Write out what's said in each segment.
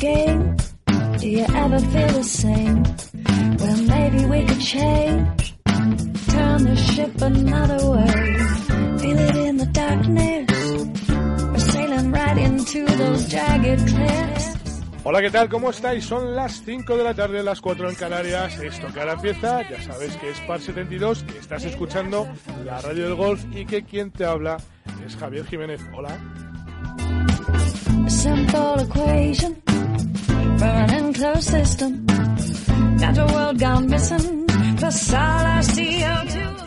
game. Do you ever feel the same? Well, maybe we could change. Turn the ship another way. Feel it in the darkness. We're sailing right into those jagged cliffs. Hola, ¿qué tal? ¿Cómo estáis? Son las 5 de la tarde, las 4 en Canarias. Esto que ahora empieza, ya sabes que es Par 72, que estás escuchando la radio del golf y que quien te habla es Javier Jiménez. Hola. Simple equation from an enclosed system. The world gone missing. Plus all our CO2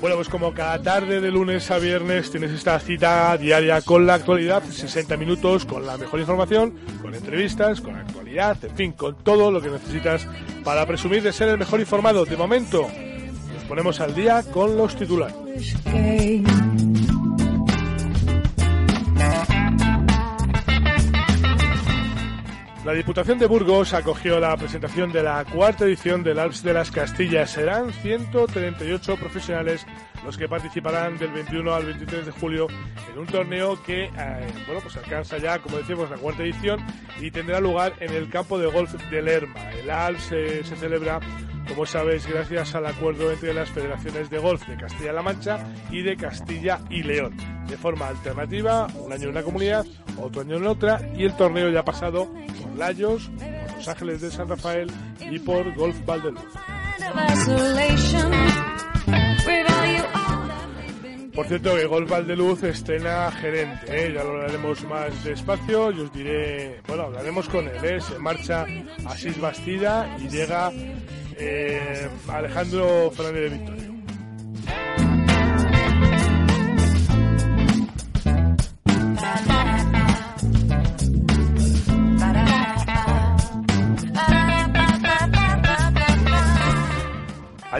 Bueno, pues como cada tarde de lunes a viernes tienes esta cita diaria con la actualidad, 60 minutos con la mejor información, con entrevistas, con actualidad, en fin, con todo lo que necesitas para presumir de ser el mejor informado. De momento, nos ponemos al día con los titulares. La Diputación de Burgos acogió la presentación de la cuarta edición del Alps de las Castillas. Serán 138 profesionales los que participarán del 21 al 23 de julio en un torneo que eh, bueno pues alcanza ya, como decimos, la cuarta edición y tendrá lugar en el campo de golf de Lerma. El Alps eh, se celebra como sabéis, gracias al acuerdo entre las federaciones de golf de Castilla-La Mancha y de Castilla y León, de forma alternativa, un año en una comunidad, otro año en otra, y el torneo ya ha pasado por Layos, por Los Ángeles de San Rafael y por Golf Valdeluz. Por cierto, que Golf Valdeluz estrena gerente, ¿eh? ya lo hablaremos más despacio y os diré, bueno, hablaremos con él, ¿eh? se marcha Asís Bastida y llega eh, Alejandro Fernández de Victorio.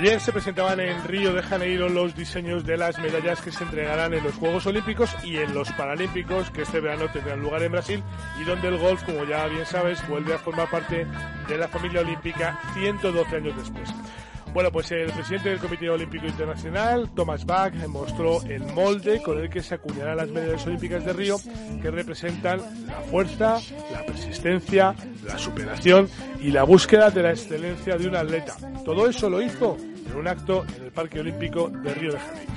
Ayer se presentaban en Río de Janeiro los diseños de las medallas que se entregarán en los Juegos Olímpicos y en los Paralímpicos que este verano tendrán lugar en Brasil y donde el golf, como ya bien sabes, vuelve a formar parte de la familia olímpica 112 años después. Bueno, pues el presidente del Comité Olímpico Internacional, Thomas Bach, mostró el molde con el que se acuñarán las medallas olímpicas de Río, que representan la fuerza, la persistencia, la superación y la búsqueda de la excelencia de un atleta. Todo eso lo hizo en un acto en el Parque Olímpico de Río de Janeiro.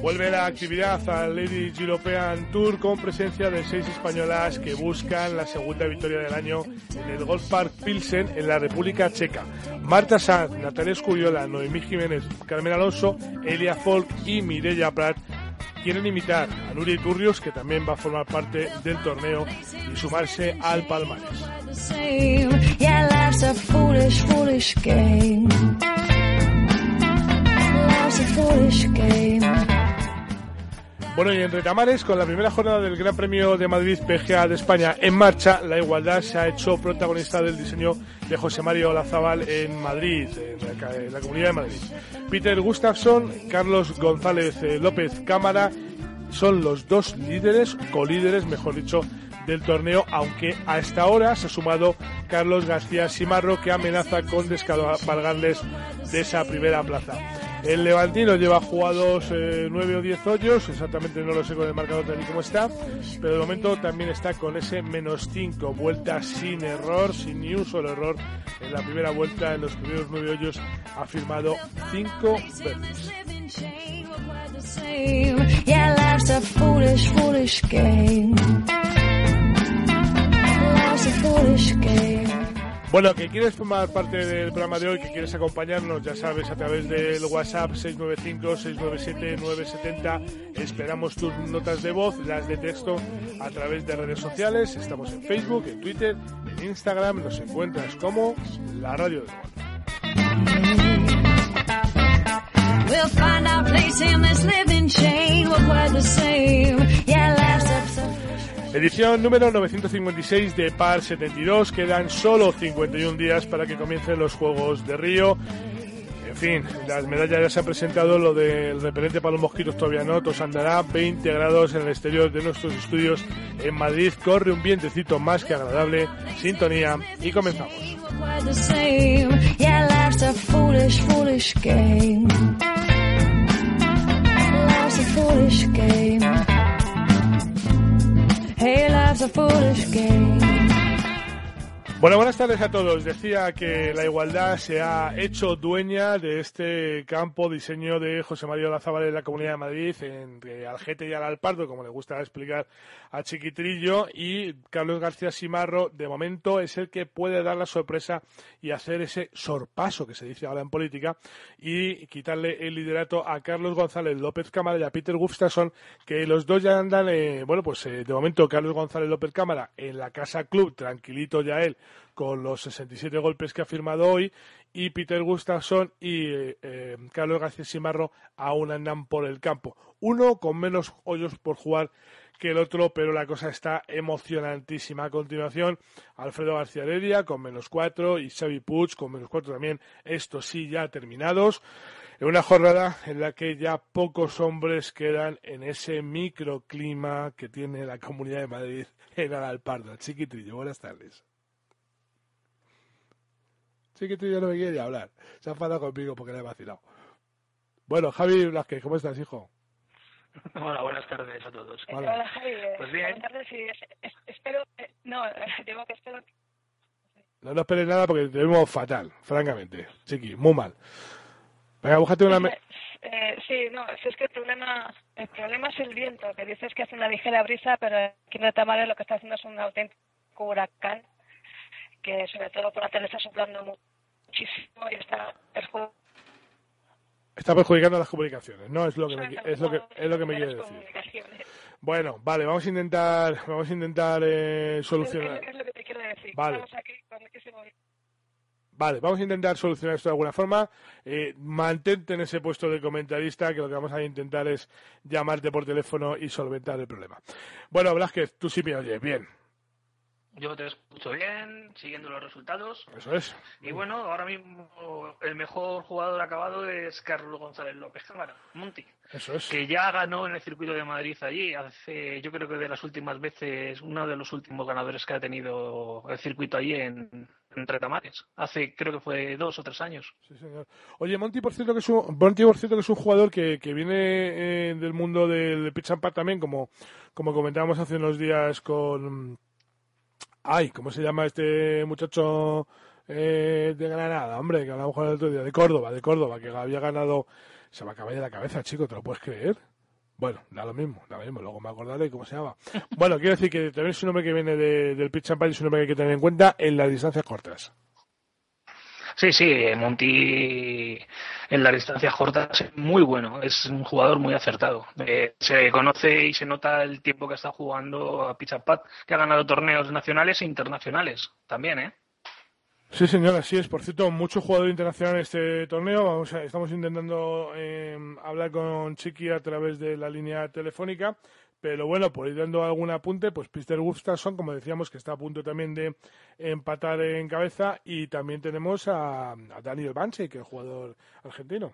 Vuelve la actividad al Ladies European Tour con presencia de seis españolas que buscan la segunda victoria del año en el Golf Park Pilsen en la República Checa. Marta Sanz, Natalia Escuriola, Noemí Jiménez, Carmen Alonso, Elia Folk y Mireia Prat quieren imitar a Nuri Turrios, que también va a formar parte del torneo y sumarse al palmarés. Bueno, y en Retamares, con la primera jornada del Gran Premio de Madrid PGA de España en marcha, la igualdad se ha hecho protagonista del diseño de José Mario Olazábal en Madrid, en la, Comunidad de Madrid. Peter Gustafsson, Carlos González eh, López Cámara son los dos líderes, colíderes, mejor dicho, del torneo, aunque a esta hora se ha sumado Carlos García Simarro, que amenaza con descabalgarles de esa primera plaza. El Levantino lleva jugados eh, nueve o diez hoyos, exactamente no lo sé con el marcador tal y como está, pero de momento también está con ese menos cinco vueltas sin error, sin ni un solo error. En la primera vuelta, en los primeros nueve hoyos, ha firmado cinco verdes. Living chain. We're quite the same. Yeah, Bueno, que quieres formar parte del programa de hoy, que quieres acompañarnos, ya sabes, a través del WhatsApp 695-697-970. Esperamos tus notas de voz, las de texto, a través de redes sociales. Estamos en Facebook, en Twitter, en Instagram. Nos encuentras como La Radio del Golf. Edición número 956 de Par 72. Quedan solo 51 días para que comiencen los Juegos de Río. En fin, las medallas ya se han presentado, lo del repelente para los mosquitos todavía no, tos andará 20 grados en el exterior de nuestros estudios en Madrid, corre un vientecito más que agradable, sintonía y comenzamos. Hey, life's a foolish game. Bueno, buenas tardes a todos. Decía que la igualdad se ha hecho dueña de este campo diseño de José María Olazábal en la Comunidad de Madrid, entre Algete y Alalpardo, como le gusta explicar a Chiquitrillo, y Carlos García Simarro, de momento, es el que puede dar la sorpresa y hacer ese sorpaso que se dice ahora en política y quitarle el liderato a Carlos González López Cámara y a Peter Gustafsson, que los dos ya andan, eh, bueno, pues eh, de momento Carlos González López Cámara en la Casa Club, tranquilito ya él, con los 67 golpes que ha firmado hoy y Peter Gustafsson y eh, Carlos García Simarro aún andan por el campo. Uno con menos hoyos por jugar que el otro, pero la cosa está emocionantísima. A continuación, Alfredo García Heredia con menos cuatro y Xavi Puig con menos cuatro también. Estos sí ya terminados. En una jornada en la que ya pocos hombres quedan en ese microclima que tiene la Comunidad de Madrid en Alalpardo. Chiquitrillo, buenas tardes. Chiquitrillo no me quiere hablar. Se ha enfadado conmigo porque le he vacilado. Bueno, Javi Blasquez, ¿cómo estás, hijo? Hola, buenas tardes a todos. Hola. Hola, Javi. eh, Pues bien. Buenas tardes y es- es- espero. eh, No, digo que espero. No nos esperes nada porque te vemos fatal, francamente. Chiqui, muy mal. Venga, búscate una... me- Eh, sí, no, si es que el problema, el problema es el viento, que dices que hace una ligera brisa, pero aquí en Retamare lo que está haciendo es un auténtico huracán, sobre todo por la tele está soplando mu- muchísimo y está perjudicando Está perjudicando las comunicaciones, ¿no? Es lo que me, es lo que, es lo que me quiere decir. Bueno, vale, vamos a intentar, vamos a intentar eh, solucionar. es lo que te quiero decir. Vale. Vale, vamos a intentar solucionar esto de alguna forma. Eh, mantente en ese puesto de comentarista, que lo que vamos a intentar es llamarte por teléfono y solventar el problema. Bueno, Blasquez, tú sí me oyes, bien. Yo te escucho bien, siguiendo los resultados. Eso es. Y bueno, ahora mismo el mejor jugador acabado es Carlos González López Cámara, Monti, Eso es. que ya ganó en el circuito de Madrid allí. Hace, yo creo que de las últimas veces, uno de los últimos ganadores que ha tenido el circuito allí en, en Retamares. Hace, creo que fue dos o tres años. Sí, señor. Oye, Monty, por cierto, que es un, Monty, por cierto, que es un jugador que, que viene eh, del mundo del, pitch and putt también, como, como comentábamos hace unos días con... Ay, ¿cómo se llama este muchacho eh, de Granada? Hombre, que hablamos el otro día, de Córdoba, de Córdoba, que había ganado... Se me acaba de la cabeza, chico, ¿te lo puedes creer? Bueno, da lo mismo, da lo mismo, luego me acordaré cómo se llama. Bueno, quiero decir que también es un hombre que viene de- del pitch and es un hombre que hay que tener en cuenta en las distancias cortas. Sí, sí, Monti en las distancias cortas es muy bueno, es un jugador muy acertado. Eh, se conoce y se nota el tiempo que está jugando a Pichapat, que ha ganado torneos nacionales e internacionales también, ¿eh? Sí, señor, así es. Por cierto, mucho jugador internacional en este torneo. Vamos a- estamos intentando eh, hablar con Chiqui a través de la línea telefónica. Pero bueno, por ir dando algún apunte, pues Peter Gustafsson, como decíamos, que está a punto también de empatar en cabeza. Y también tenemos a, Daniel Banche, que es jugador argentino.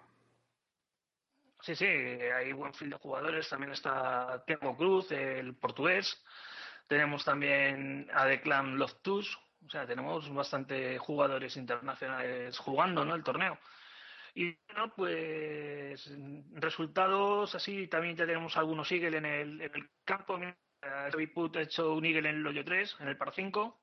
Sí, sí, hay buen fil de jugadores. También está Temo Cruz, el portugués. Tenemos también a Declan Loftus. O sea, tenemos bastante jugadores internacionales jugando, ¿no? El torneo. Y bueno, pues resultados así, también ya tenemos algunos eagle en el, en el campo. Xavi Put ha hecho un eagle en el hoyo 3, en el par 5.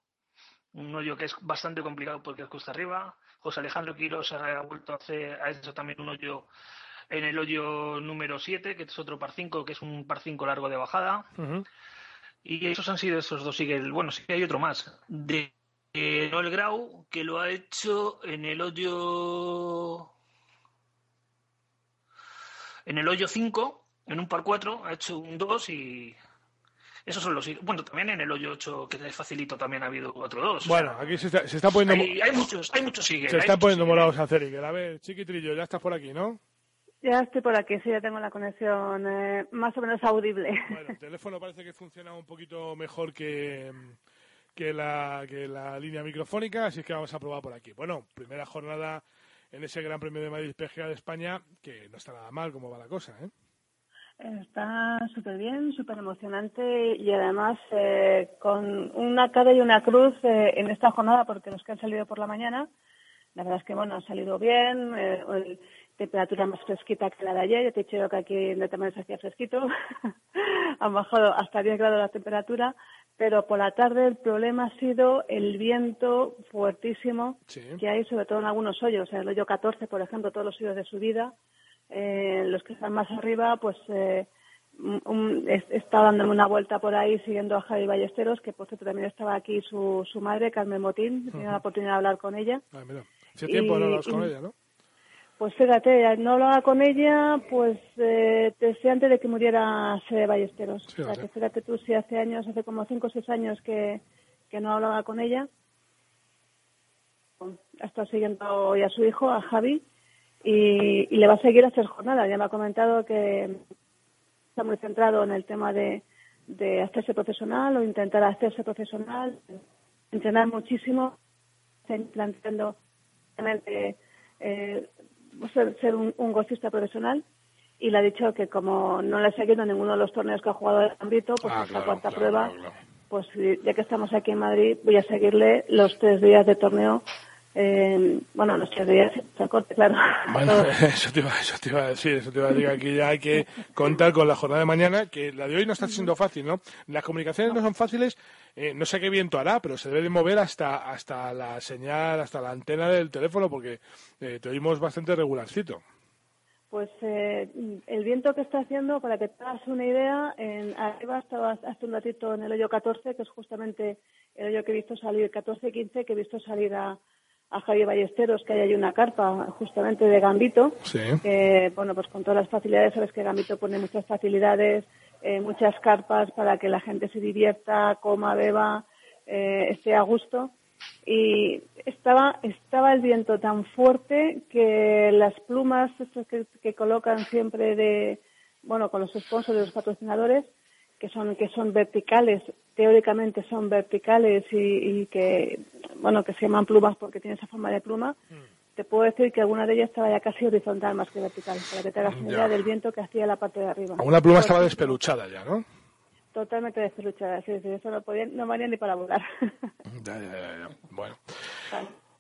Un hoyo que es bastante complicado porque es cuesta arriba. José Alejandro Quiros ha vuelto a hacer, ha hecho también un hoyo en el hoyo número 7, que es otro par 5, que es un par 5 largo de bajada. Y esos han sido esos dos eagle. Bueno, sí que hay otro más. De eh, Noel Grau, que lo ha hecho en el hoyo. En el hoyo 5, en un par 4, ha hecho un 2 y. Esos son los. Bueno, también en el hoyo 8, que les facilito, también ha habido otro 2. Bueno, aquí se está, se está poniendo, hay, hay muchos, hay muchos eagle, se están poniendo morados a hacer Iker. A ver, Chiquitrillo, ya estás por aquí, ¿no? Ya estoy por aquí, sí, ya tengo la conexión eh, más o menos audible. Bueno, el teléfono parece que funciona un poquito mejor que, que, la, que la línea microfónica, así es que vamos a probar por aquí. Bueno, primera jornada en ese Gran Premio de Madrid PGA de España, que no está nada mal como va la cosa, ¿eh? Está súper bien, súper emocionante y además eh, con una cara y una cruz eh, en esta jornada porque los que han salido por la mañana, la verdad es que bueno, han salido bien, eh, temperatura más fresquita que la de ayer, ya te he dicho que aquí en también se hacía fresquito, han bajado hasta 10 grados la temperatura, pero por la tarde el problema ha sido el viento fuertísimo que hay sobre todo en algunos hoyos, el hoyo 14 por ejemplo, todos los hoyos de subida, eh, los que están más arriba, pues eh, está dándome una vuelta por ahí siguiendo a Javi Ballesteros, que por cierto también estaba aquí su, su madre, Carmen Motín, tenido la oportunidad de hablar con ella. Ah, mira. Hace tiempo hablas con ella, ¿no? Pues fíjate, no hablaba con ella, pues eh, desde antes de que muriera Sede Ballesteros. o sea, que fíjate tú, si hace años, hace como cinco o seis años que, que no hablaba con ella. Ha estado siguiendo hoy a su hijo, a Javi, y, le va a seguir a hacer jornadas. Ya me ha comentado que está muy centrado en el tema de, de hacerse profesional o intentar hacerse profesional, entrenar muchísimo, planteando eh, ser, ser un, un profesional y le ha dicho que como no le ha seguido ninguno de los torneos que ha jugado en el ámbito, pues ah, la cuarta prueba, pues ya que estamos aquí en Madrid, voy a seguirle los tres días de torneo eh, bueno, los tres días se corte, claro. Bueno, eso te, iba, eso te iba a decir, eso te iba a decir, aquí ya hay que contar con la jornada de mañana, que la de hoy no está siendo fácil, ¿no? Las comunicaciones no son fáciles, eh, no sé qué viento hará, pero se debe de mover hasta, hasta la señal, hasta la antena del teléfono, porque eh, te oímos bastante regularcito. Pues eh, el viento que está haciendo, para que te hagas una idea, en arriba estaba hace un ratito en el hoyo 14, que es justamente el hoyo que he visto salir, 14-15, que he visto salir a, a Javier Ballesteros que hay ahí una carpa justamente de Gambito, que bueno, pues con todas las facilidades, sabes que Gambito pone muchas facilidades, eh, muchas carpas para que la gente se divierta, coma, beba, eh, esté a gusto. Y estaba, estaba el viento tan fuerte que las plumas que, que colocan siempre de, bueno, con los sponsors de los patrocinadores, que son, que son verticales, teóricamente son verticales y, que, bueno, que se llaman plumas porque tienen esa forma de pluma, mm. te puedo decir que alguna de ellas estaba ya casi horizontal más que vertical, para que te hagas una idea del viento que hacía la parte de arriba. Una pluma estaba despeluchada ya, ¿no? Totalmente despeluchada, sí, sí, eso no, podía, no valía ni para volar. ya, ya, ya, Bueno.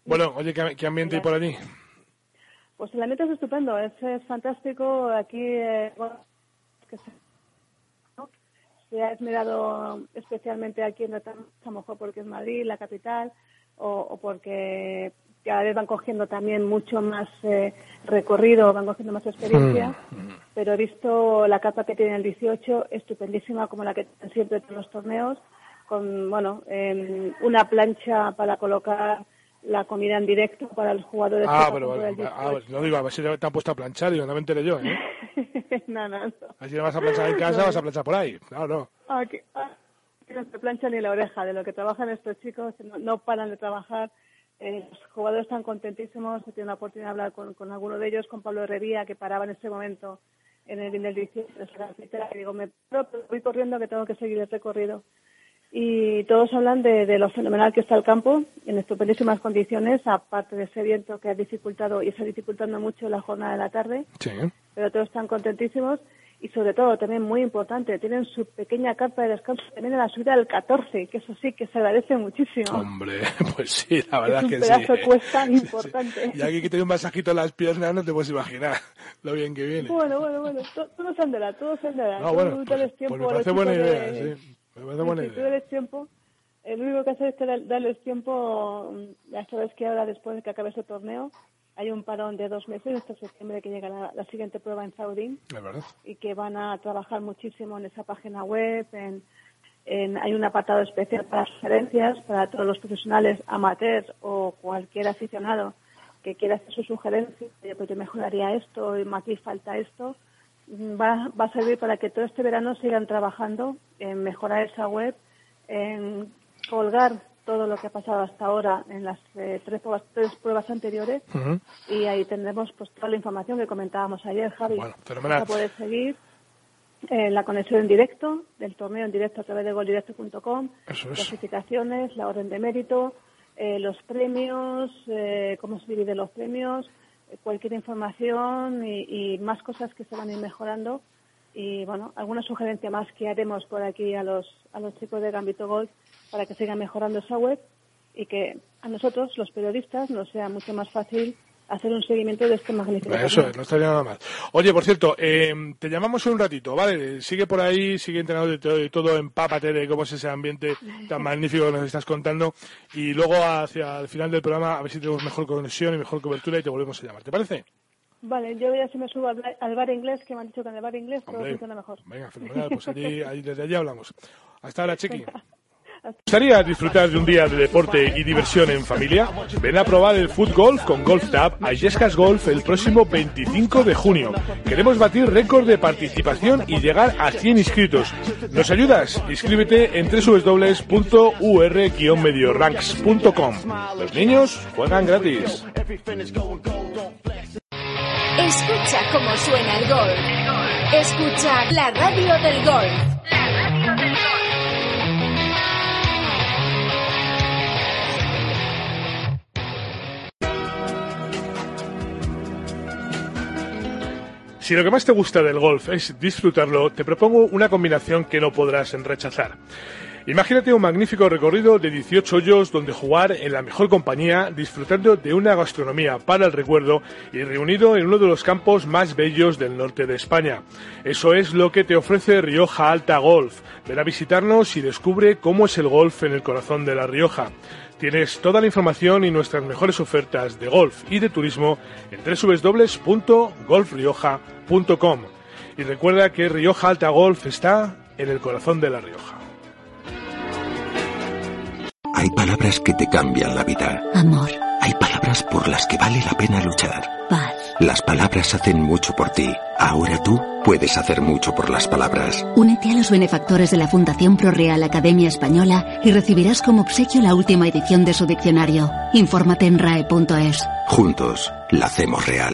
Bueno, oye, ¿qué, ambiente hay por allí? Pues el ambiente es estupendo, es, fantástico. Aquí, eh, bueno, que se se ha esmerado especialmente aquí en a lo mejor porque es Madrid, la capital, o, porque cada vez van cogiendo también mucho más eh, recorrido, van cogiendo más experiencia, mm. pero he visto la capa que tiene el 18, estupendísima como la que tienen siempre todos los torneos, con, bueno, una plancha para colocar la comida en directo para los jugadores. Ah, pero ah, no digo, a ver si te han puesto a planchar, digo, no me enteré yo, ¿eh? no, no, no. Así vas a planchar en casa, vas a planchar por ahí. No, no. Aquí, ah, no se plancha ni la oreja de lo que trabajan estos chicos, no, paran de trabajar. Eh, los jugadores están contentísimos, he tenido la oportunidad de hablar con, con alguno de ellos, con Pablo Herrería, que paraba en ese momento en el, en el 18 y digo, me voy corriendo que tengo que seguir el recorrido y todos hablan de, lo fenomenal que está el campo en estupendísimas condiciones, aparte de ese viento que ha dificultado y está dificultando mucho la jornada de la tarde. Sí. Pero todos están contentísimos y sobre todo también muy importante, tienen su pequeña carpa de descanso también en la subida del 14, que eso sí que se agradece muchísimo. Hombre, pues sí, la verdad es que sí. Un pedazo cuesta importante. Y aquí que tiene un masajito en las piernas no te puedes imaginar lo bien que viene. Bueno, bueno, bueno, todo se andará, todo se andará. No, bueno, pues, pues me parece buena idea, sí si tiempo, el único que hacer es darles tiempo, mm, ya sabes que ahora después de que acabe ese torneo, hay un parón de dos meses hasta septiembre que llega la, siguiente prueba en Saudí. Y que van a trabajar muchísimo en esa página web, en, hay un apartado especial para sugerencias para todos los profesionales amateurs o cualquier aficionado que quiera hacer su sugerencia, pues yo mejoraría esto y aquí falta esto, va, va a servir para que todo este verano sigan trabajando en mejorar esa web, en colgar todo lo que ha pasado hasta ahora en las eh, tres, pruebas, tres pruebas anteriores y ahí tendremos pues toda la información que comentábamos ayer, Javi. Bueno, fenomenal. poder seguir eh, la conexión en directo del torneo en directo a través de goldirecto.com, clasificaciones, la orden de mérito, eh, los premios, cómo se dividen los premios, cualquier información y, más cosas que se van a ir mejorando. Y bueno, alguna sugerencia más que haremos por aquí a los, a los chicos de Gambito Golf para que sigan mejorando esa web y que a nosotros, los periodistas, nos sea mucho más fácil hacer un seguimiento de este magnífico. Eso no estaría nada mal. Oye, por cierto, eh, te llamamos en un ratito, ¿vale? Sigue por ahí, sigue entrenando de todo, de todo, empápate de cómo es ese ambiente tan magnífico que nos estás contando y luego hacia el final del programa a ver si tenemos mejor conexión y mejor cobertura y te volvemos a llamar. ¿Te parece? Vale, yo voy a ver si me subo al, bar inglés, que me han dicho que en el bar inglés todo funciona mejor. Venga, fenomenal, pues allí, desde allí hablamos. Hasta ahora, Chiqui. ¿Gustaría disfrutar de un día de deporte y diversión en familia? Ven a probar el Foot Golf con Golf Tab a Yescas Golf el próximo 25 de junio. Queremos batir récord de participación y llegar a 100 inscritos. ¿Nos ayudas? Inscríbete en www.ur-medioranks.com. Los niños juegan gratis. Escucha cómo suena el golf. Escucha la radio del golf. La radio del golf. Si lo que más te gusta del golf es disfrutarlo, te propongo una combinación que no podrás rechazar. Imagínate un magnífico recorrido de 18 hoyos donde jugar en la mejor compañía, disfrutando de una gastronomía para el recuerdo y reunido en uno de los campos más bellos del norte de España. Eso es lo que te ofrece Rioja Alta Golf. Ven a visitarnos y descubre cómo es el golf en el corazón de La Rioja. Tienes toda la información y nuestras mejores ofertas de golf y de turismo en www.golfrioja.com. Y recuerda que Rioja Alta Golf está en el corazón de La Rioja. Hay palabras que te cambian la vida. Amor. Hay palabras por las que vale la pena luchar. Paz. Las palabras hacen mucho por ti. Ahora tú puedes hacer mucho por las palabras. Únete a los benefactores de la Fundación ProReal Academia Española y recibirás como obsequio la última edición de su diccionario. Infórmate en rae.es. Juntos, la hacemos real.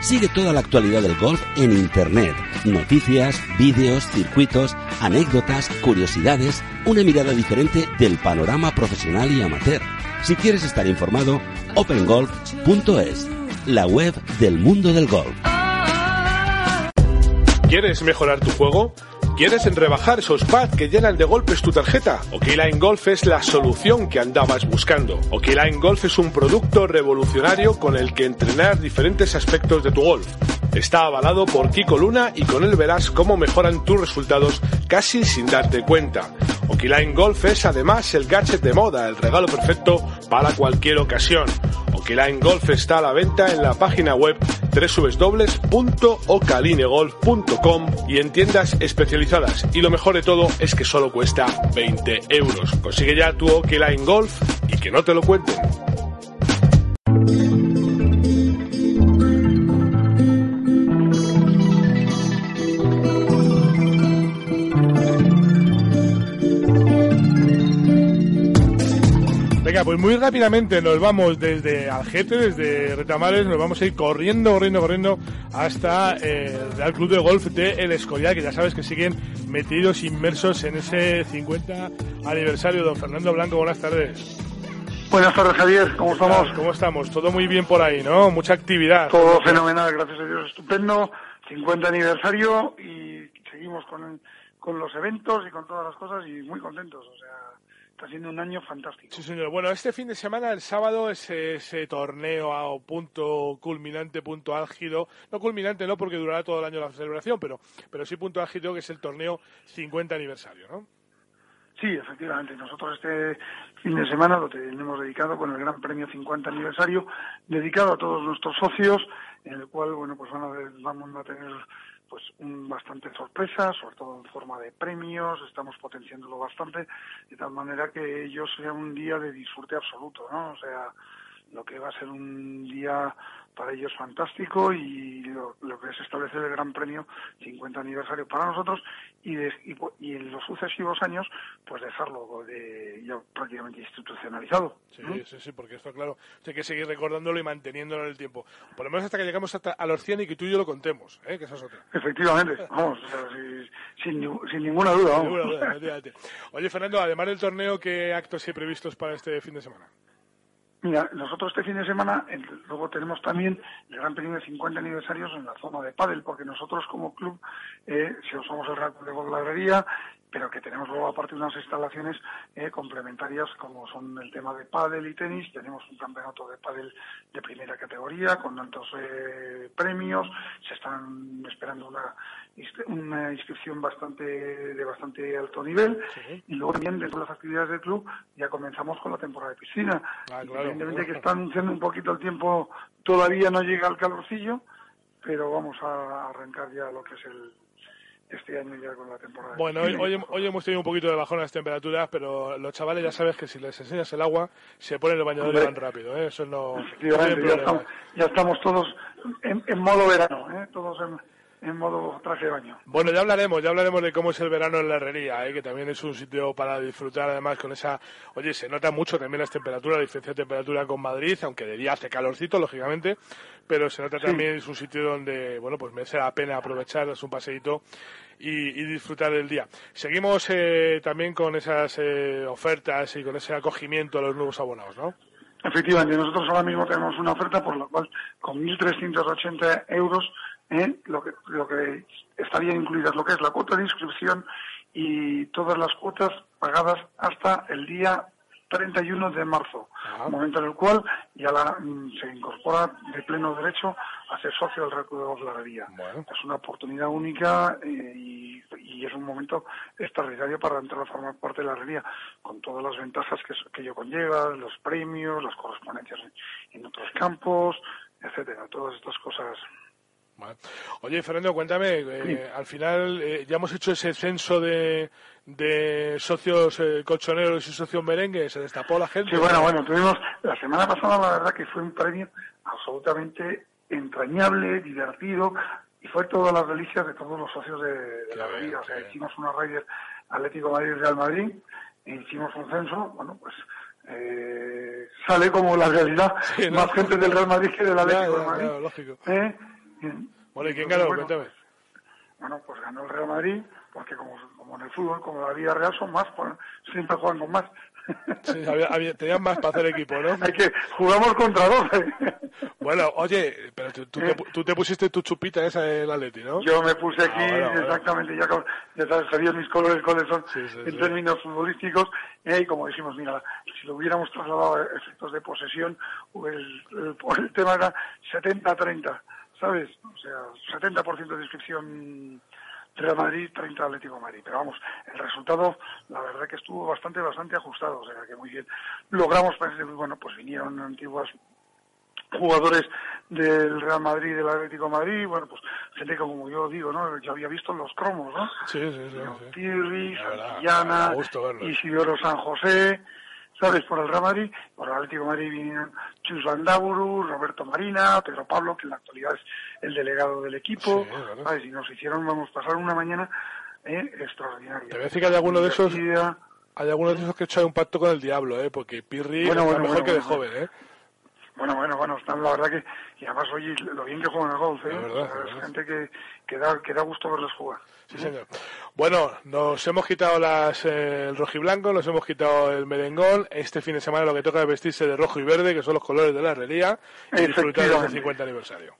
Sigue toda la actualidad del golf en Internet. Noticias, vídeos, circuitos, anécdotas, curiosidades, una mirada diferente del panorama profesional y amateur. Si quieres estar informado, OpenGolf.es, la web del mundo del golf. ¿Quieres mejorar tu juego? ¿Quieres rebajar esos pads que llenan de golpes tu tarjeta? Okline Golf es la solución que andabas buscando. Okline Golf es un producto revolucionario con el que entrenar diferentes aspectos de tu golf. Está avalado por Kiko Luna y con él verás cómo mejoran tus resultados casi sin darte cuenta. Okiline Golf es además el gadget de moda, el regalo perfecto para cualquier ocasión. Okiline Golf está a la venta en la página web www.ocalinegolf.com y en tiendas especializadas. Y lo mejor de todo es que solo cuesta 20 euros. Consigue ya tu Okiline Golf y que no te lo cuenten. Venga, pues muy rápidamente nos vamos desde Algete, desde Retamares, nos vamos a ir corriendo, corriendo, corriendo hasta eh, el Real Club de Golf de El Escorial, que ya sabes que siguen metidos, inmersos en ese 50 aniversario. Don Fernando Blanco, buenas tardes. Buenas tardes, Javier. ¿Cómo estamos? ¿Cómo estamos? Todo muy bien por ahí, ¿no? Mucha actividad. Todo fenomenal, gracias a Dios. Estupendo. 50 aniversario y seguimos con, con los eventos y con todas las cosas y muy contentos. O sea, está siendo un año fantástico. Sí, señor. Bueno, este fin de semana, el sábado, ese, ese torneo a punto culminante, punto álgido. No culminante, no, porque durará todo el año la celebración, pero, pero sí punto álgido, que es el torneo 50 aniversario, ¿no? Sí, efectivamente. Nosotros este fin de semana lo tenemos dedicado con el Gran Premio 50 aniversario, dedicado a todos nuestros socios, en el cual, bueno, pues van a vamos a tener pues un, bastante sorpresa, sobre todo en forma de premios, estamos potenciándolo bastante, de tal manera que ellos sea un día de disfrute absoluto, ¿no? O sea, lo que va a ser un día para ellos fantástico y lo, lo que es establecer el Gran Premio 50 aniversario para nosotros y, de- y, en los sucesivos años pues dejarlo de, ya prácticamente institucionalizado. Sí, sí, sí, porque esto, claro, hay que seguir recordándolo y manteniéndolo en el tiempo. Por lo menos hasta que llegamos hasta a los 100 y que tú y yo lo contemos, ¿eh? que esa es otra. Efectivamente, vamos, o sea, si- sin, ni- sin ninguna duda. Sin Vamos. ninguna duda. Oye, Fernando, además del torneo, ¿qué actos hay previstos para este fin de semana? Mira, nosotros este fin de semana luego tenemos también el Gran Premio de 50 aniversarios en la zona de pádel, porque nosotros como club eh, si somos el Real Club de Golf La Herrería, pero que tenemos luego aparte unas instalaciones eh, complementarias como son el tema de pádel y tenis, tenemos un campeonato de pádel de primera categoría con tantos eh, premios, se están esperando una, una inscripción bastante de bastante alto nivel y luego también dentro de las actividades del club ya comenzamos con la temporada de piscina. Ah, claro. Independientemente que está anunciando un poquito el tiempo, todavía no llega al calorcillo, pero vamos a arrancar ya lo que es el este año ya con la temporada. de Bueno, hoy, piscina. hoy, hoy hemos tenido un poquito de bajón en las temperaturas, pero los chavales ya sabes que si les enseñas el agua, se ponen el bañador y van rápido, ¿eh? Eso no, no ya estamos, ya estamos todos en, en modo verano, ¿eh? todos en, en modo traje de baño. Bueno, ya hablaremos, ya hablaremos de cómo es el verano en la herrería, ¿eh? que también es un sitio para disfrutar, además con esa... Oye, se nota mucho también las temperaturas, la diferencia de temperatura con Madrid, aunque de día hace calorcito, lógicamente, pero se nota también, es un sitio donde, bueno, pues merece la pena aprovechar, es un paseíto y, y disfrutar del día. Seguimos eh, también con esas eh, ofertas y con ese acogimiento a los nuevos abonados, ¿no? Efectivamente, nosotros ahora mismo tenemos una oferta por la cual con 1.380 euros ¿eh? lo, que, lo que estarían incluidas lo que es la cuota de inscripción y todas las cuotas pagadas hasta el día 31 de marzo, momento en el cual ya la- mm, se incorpora de pleno derecho a ser socio del Club de La Herrería. Es una oportunidad única eh, y, y es un momento extraordinario para entrar a formar parte de la herrería, con todas las ventajas que, que ello conlleva, los premios, las correspondencias en, en otros campos, etcétera, todas estas cosas. Vale. Oye, Fernando, cuéntame, eh, al final eh, ya hemos hecho ese censo de, de socios eh, colchoneros y socios merengue, se destapó la gente. Sí, bueno, bueno, tuvimos la semana pasada, la verdad que fue un premio absolutamente entrañable, divertido, y fue todas las delicias de todos los socios de, de la herrería. O sea, hicimos una Raider Atlético Madrid-Real Madrid, e hicimos un censo, bueno, pues eh, sale como la realidad, Sí, ¿no? más gente del Real Madrid que del Atlético ya, de Madrid. lógico. ¿Eh? Bueno, ¿y quién ganó? bueno, Cuéntame. Bueno, pues ganó el Real Madrid, porque como, como en el fútbol, como en la vida real, son más, pues, siempre juegan con más. Sí, había- había- tenían más para hacer equipo, ¿no? Hay que, jugamos contra dos. Bueno, oye, pero tú, tú te, pu- tú te pusiste tu chupita esa del Atleti, ¿no? Yo me puse aquí Ah, bueno, bueno. exactamente, ya, con- ya sabes, sabía mis colores cuáles son en sí. términos futbolísticos, eh, y como dijimos, mira, si lo hubiéramos trasladado a efectos de posesión, el, el, el tema era 70-30, ¿sabes? O sea, 70% de inscripción Real Madrid, 30 Atlético de Madrid. Pero vamos, el resultado, la verdad que estuvo bastante, bastante ajustado, o sea, que muy bien. Logramos, pues, bueno, pues vinieron antiguas jugadores del Real Madrid, del Atlético de Madrid, bueno, pues gente como yo digo, ¿no? Yo había visto los cromos, ¿no? Sí, sí, sí. sí. Tirri, Santillana. Isidoro San José, ¿sabes? Por el Real Madrid, por el Atlético de Madrid vinieron Chus Vandaburu, Roberto Marina, Pedro Pablo, que en la actualidad es el delegado del equipo, ¿sabes? Y nos hicieron, vamos, pasar una mañana eh, extraordinaria. Te voy a decir que hay alguno de esos... Hay algunos de esos que he hecho un pacto con el diablo, ¿eh? Porque Pirri Bueno, mejor bueno, que de joven, ¿eh? Bueno, bueno, bueno, están la verdad que, y además, oye, lo bien que juegan al golf, ¿eh? La verdad, es gente que, que, da, que da gusto verlos jugar. Sí, señor. Bueno, nos hemos quitado las, eh, el rojiblanco, nos hemos quitado el merengón. Este fin de semana lo que toca es vestirse de rojo y verde, que son los colores de la herrería, y disfrutar de Efectivamente. 50 aniversario.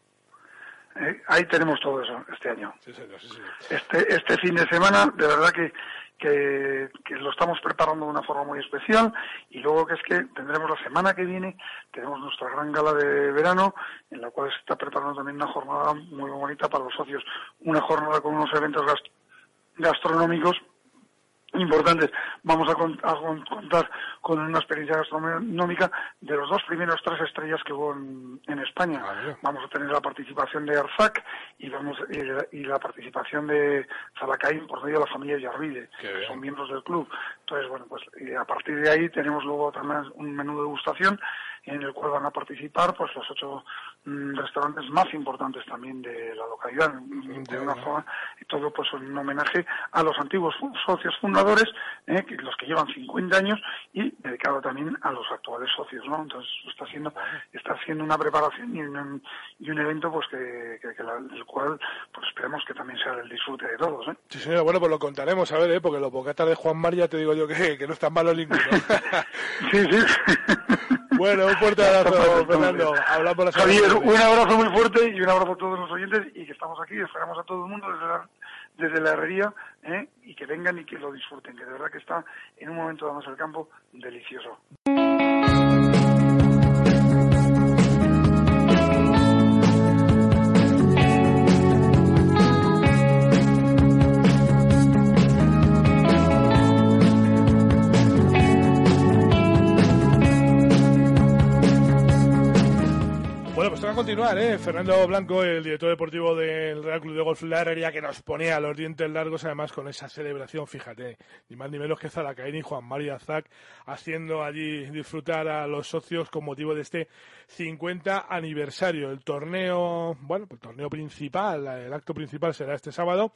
Eh, ahí tenemos todo eso este año. Sí, señor, sí, señor. Este, este fin de semana, de verdad que, que, que lo estamos preparando de una forma muy especial y luego que es que tendremos la semana que viene, tenemos nuestra gran gala de verano, en la cual se está preparando también una jornada muy bonita para los socios, una jornada con unos eventos gast- gastronómicos importantes. Vamos a, con- a con- contar con una experiencia gastronómica de los dos primeros tres estrellas que hubo en, en España. Vamos a tener la participación de Arzac y vamos y, la- y la participación de Zalacaín por medio de la familia Yarvide, que son miembros del club. Entonces, bueno, pues y a partir de ahí tenemos luego también un menú de degustación en el cual van a participar pues los ocho restaurantes más importantes también de la localidad, de una forma, y todo pues en un homenaje a los antiguos socios fundadores, eh, los que llevan 50 años, y dedicado también a los actuales socios, ¿no? Entonces está haciendo, está haciendo una preparación y un, y un evento pues que, el cual pues esperemos que también sea el disfrute de todos, ¿eh? Sí, señor, bueno, pues lo contaremos, a ver, ¿eh? porque los bocatas de Juan María te digo yo que, que no están malos ninguno. sí, sí. Bueno, un fuerte abrazo, Fernando. Hablamos la Javier, un abrazo muy fuerte y un abrazo a todos los oyentes y que estamos aquí, esperamos a todo el mundo desde la, desde la herrería ¿eh? y que vengan y que lo disfruten, que de verdad que está en un momento, vamos al campo, delicioso. Continuar, ¿eh? Fernando Blanco, el director deportivo del Real Club de Golf La Herrería, que nos ponía los dientes largos, además con esa celebración, fíjate, ni más ni menos que Zalacaín y Juan María Zac, haciendo allí disfrutar a los socios con motivo de este 50 aniversario. El torneo, bueno, pues el torneo principal, el acto principal será este sábado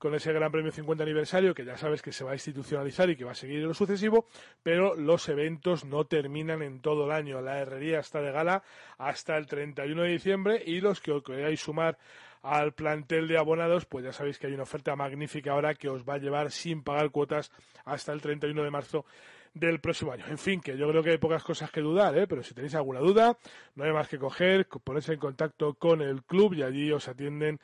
con ese Gran Premio 50 aniversario que ya sabes que se va a institucionalizar y que va a seguir en lo sucesivo, pero los eventos no terminan en todo el año. La herrería está de gala hasta el 31 de diciembre y los que os queráis sumar al plantel de abonados, pues ya sabéis que hay una oferta magnífica ahora que os va a llevar sin pagar cuotas hasta el 31 de marzo del próximo año. En fin, que yo creo que hay pocas cosas que dudar, ¿eh? pero si tenéis alguna duda, no hay más que coger, ponerse en contacto con el club y allí os atienden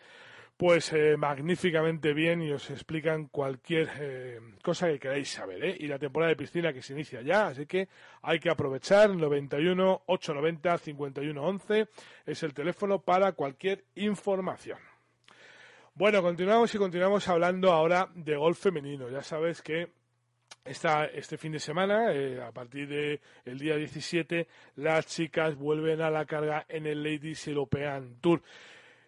pues eh, magníficamente bien y os explican cualquier eh, cosa que queráis saber. ¿eh? Y la temporada de piscina que se inicia ya, así que hay que aprovechar. 91 890 51 11 es el teléfono para cualquier información. Bueno, continuamos y continuamos hablando ahora de golf femenino. Ya sabes que esta, este fin de semana, a partir del el día 17, las chicas vuelven a la carga en el Ladies European Tour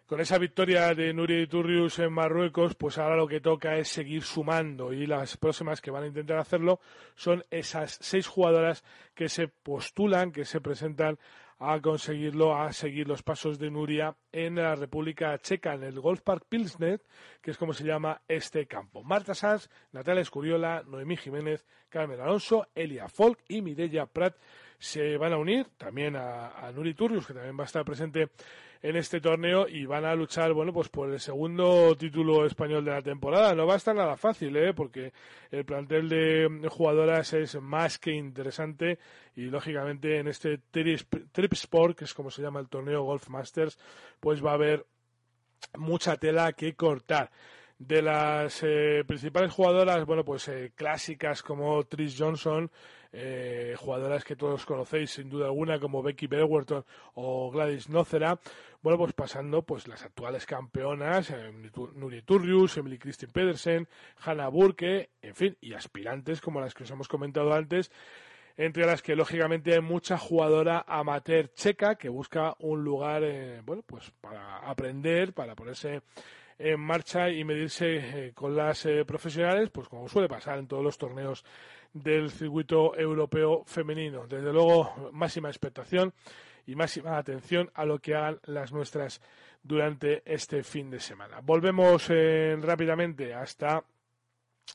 con esa victoria de Nuria Iturrius en Marruecos, pues ahora lo que toca es seguir sumando y las próximas que van a intentar hacerlo son esas seis jugadoras que se postulan, que se presentan a conseguirlo, a seguir los pasos de Nuria en la República Checa, en el Golf Park Pilsnet, que es como se llama este campo. Marta Sanz, Natalia Escuriola, Noemí Jiménez, Carmen Alonso, Elia Folk y Mireia Prat se van a unir también a, a Nuri Turrius, que también va a estar presente en este torneo y van a luchar, bueno, pues por el segundo título español de la temporada. No va a estar nada fácil, ¿eh? Porque el plantel de jugadoras es más que interesante y, lógicamente, en este Trip Sport, que es como se llama el torneo Golf Masters, pues va a haber mucha tela que cortar de las eh, principales jugadoras, bueno, pues eh, clásicas como Trish Johnson, eh, jugadoras que todos conocéis sin duda alguna como Becky Bedworton o Gladys Nocera, bueno, pues pasando pues las actuales campeonas, Nuri Turrius, Emily Christine Pedersen, Hannah Burke, en fin, y aspirantes como las que os hemos comentado antes, entre las que lógicamente hay mucha jugadora amateur checa que busca un lugar, bueno, pues para aprender, para ponerse en marcha y medirse eh, con las eh, profesionales, pues como suele pasar en todos los torneos del circuito europeo femenino. Desde luego, máxima expectación y máxima atención a lo que hagan las nuestras durante este fin de semana. Volvemos eh, rápidamente hasta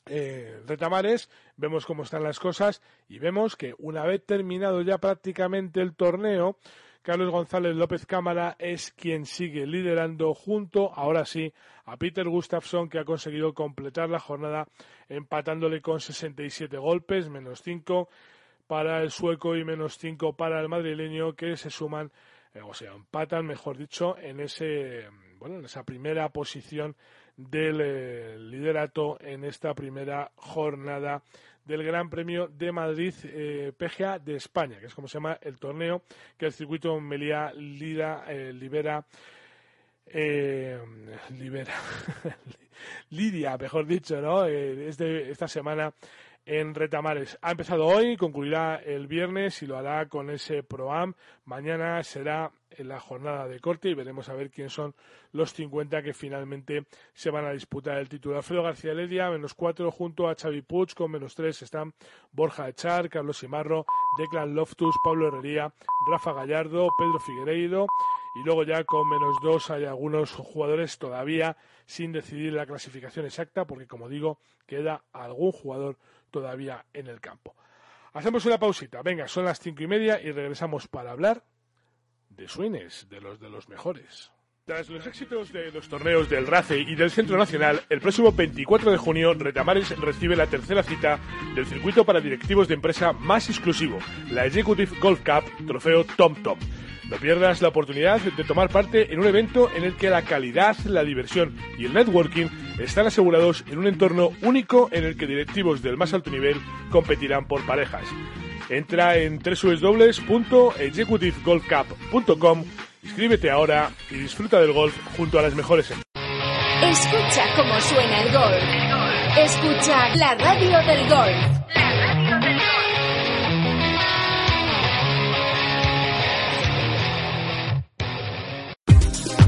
Retamares, vemos cómo están las cosas y vemos que una vez terminado ya prácticamente el torneo, Carlos González López Cámara es quien sigue liderando junto, ahora sí, a Peter Gustafsson, que ha conseguido completar la jornada empatándole con 67 golpes, menos 5 para el sueco y menos 5 para el madrileño, que se suman, eh, o sea, empatan, mejor dicho, en ese, bueno, en esa primera posición del eh, liderato en esta primera jornada del Gran Premio de Madrid eh, PGA de España, que es como se llama el torneo que el circuito Melía Lira, eh, libera eh, libera Lidia, mejor dicho, ¿no? Este, esta semana en Retamares. Ha empezado hoy, concluirá el viernes y lo hará con ese ProAm. Mañana será en la jornada de corte y veremos a ver quién son los 50 que finalmente se van a disputar el título. Alfredo García Ledia, menos 4, junto a Xavi Puig, con menos 3 están Borja Echar, Carlos Simarro, Declan Loftus, Pablo Herrería, Rafa Gallardo, Pedro Figueiredo y luego ya con menos 2 hay algunos jugadores todavía sin decidir la clasificación exacta porque como digo queda algún jugador todavía en el campo. Hacemos una pausita, venga, son las cinco y media y regresamos para hablar de swings, de los de los mejores. Tras los éxitos de los torneos del RACE y del Centro Nacional, el próximo 24 de junio Retamares recibe la tercera cita del circuito para directivos de empresa más exclusivo, la Executive Golf Cup Trofeo Tom Tom. No pierdas la oportunidad de tomar parte en un evento en el que la calidad, la diversión y el networking están asegurados en un entorno único en el que directivos del más alto nivel competirán por parejas. Entra en www.executivegolfcup.com, inscríbete ahora y disfruta del golf junto a las mejores Escucha cómo suena el golf. Escucha la radio del golf.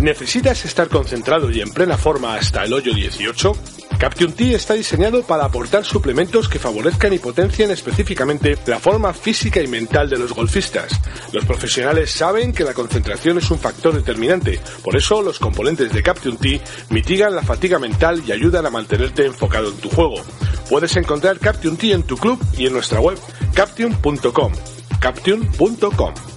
¿Necesitas estar concentrado y en plena forma hasta el hoyo 18? Caption T está diseñado para aportar suplementos que favorezcan y potencien específicamente la forma física y mental de los golfistas. Los profesionales saben que la concentración es un factor determinante, por eso los componentes de Caption T mitigan la fatiga mental y ayudan a mantenerte enfocado en tu juego. Puedes encontrar Caption T en tu club y en nuestra web caption.com. Caption.com.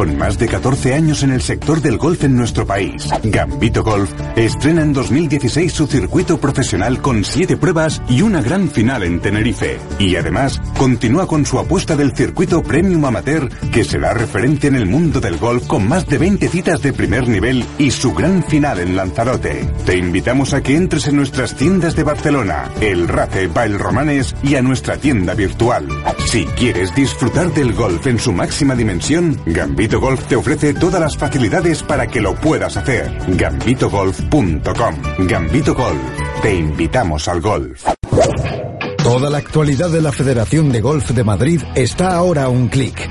Con más de 14 años en el sector del golf en nuestro país, Gambito Golf estrena en 2016 su circuito profesional con 7 pruebas y una gran final en Tenerife. Y además, continúa con su apuesta del circuito Premium Amateur, que será referente en el mundo del golf con más de 20 citas de primer nivel y su gran final en Lanzarote. Te invitamos a que entres en nuestras tiendas de Barcelona, El Race Bail Romanes y a nuestra tienda virtual. Si quieres disfrutar del golf en su máxima dimensión, Gambito Golf te ofrece todas las facilidades para que lo puedas hacer. Gambitogolf.com. Gambito Golf. Te invitamos al golf. Toda la actualidad de la Federación de Golf de Madrid está ahora a un clic.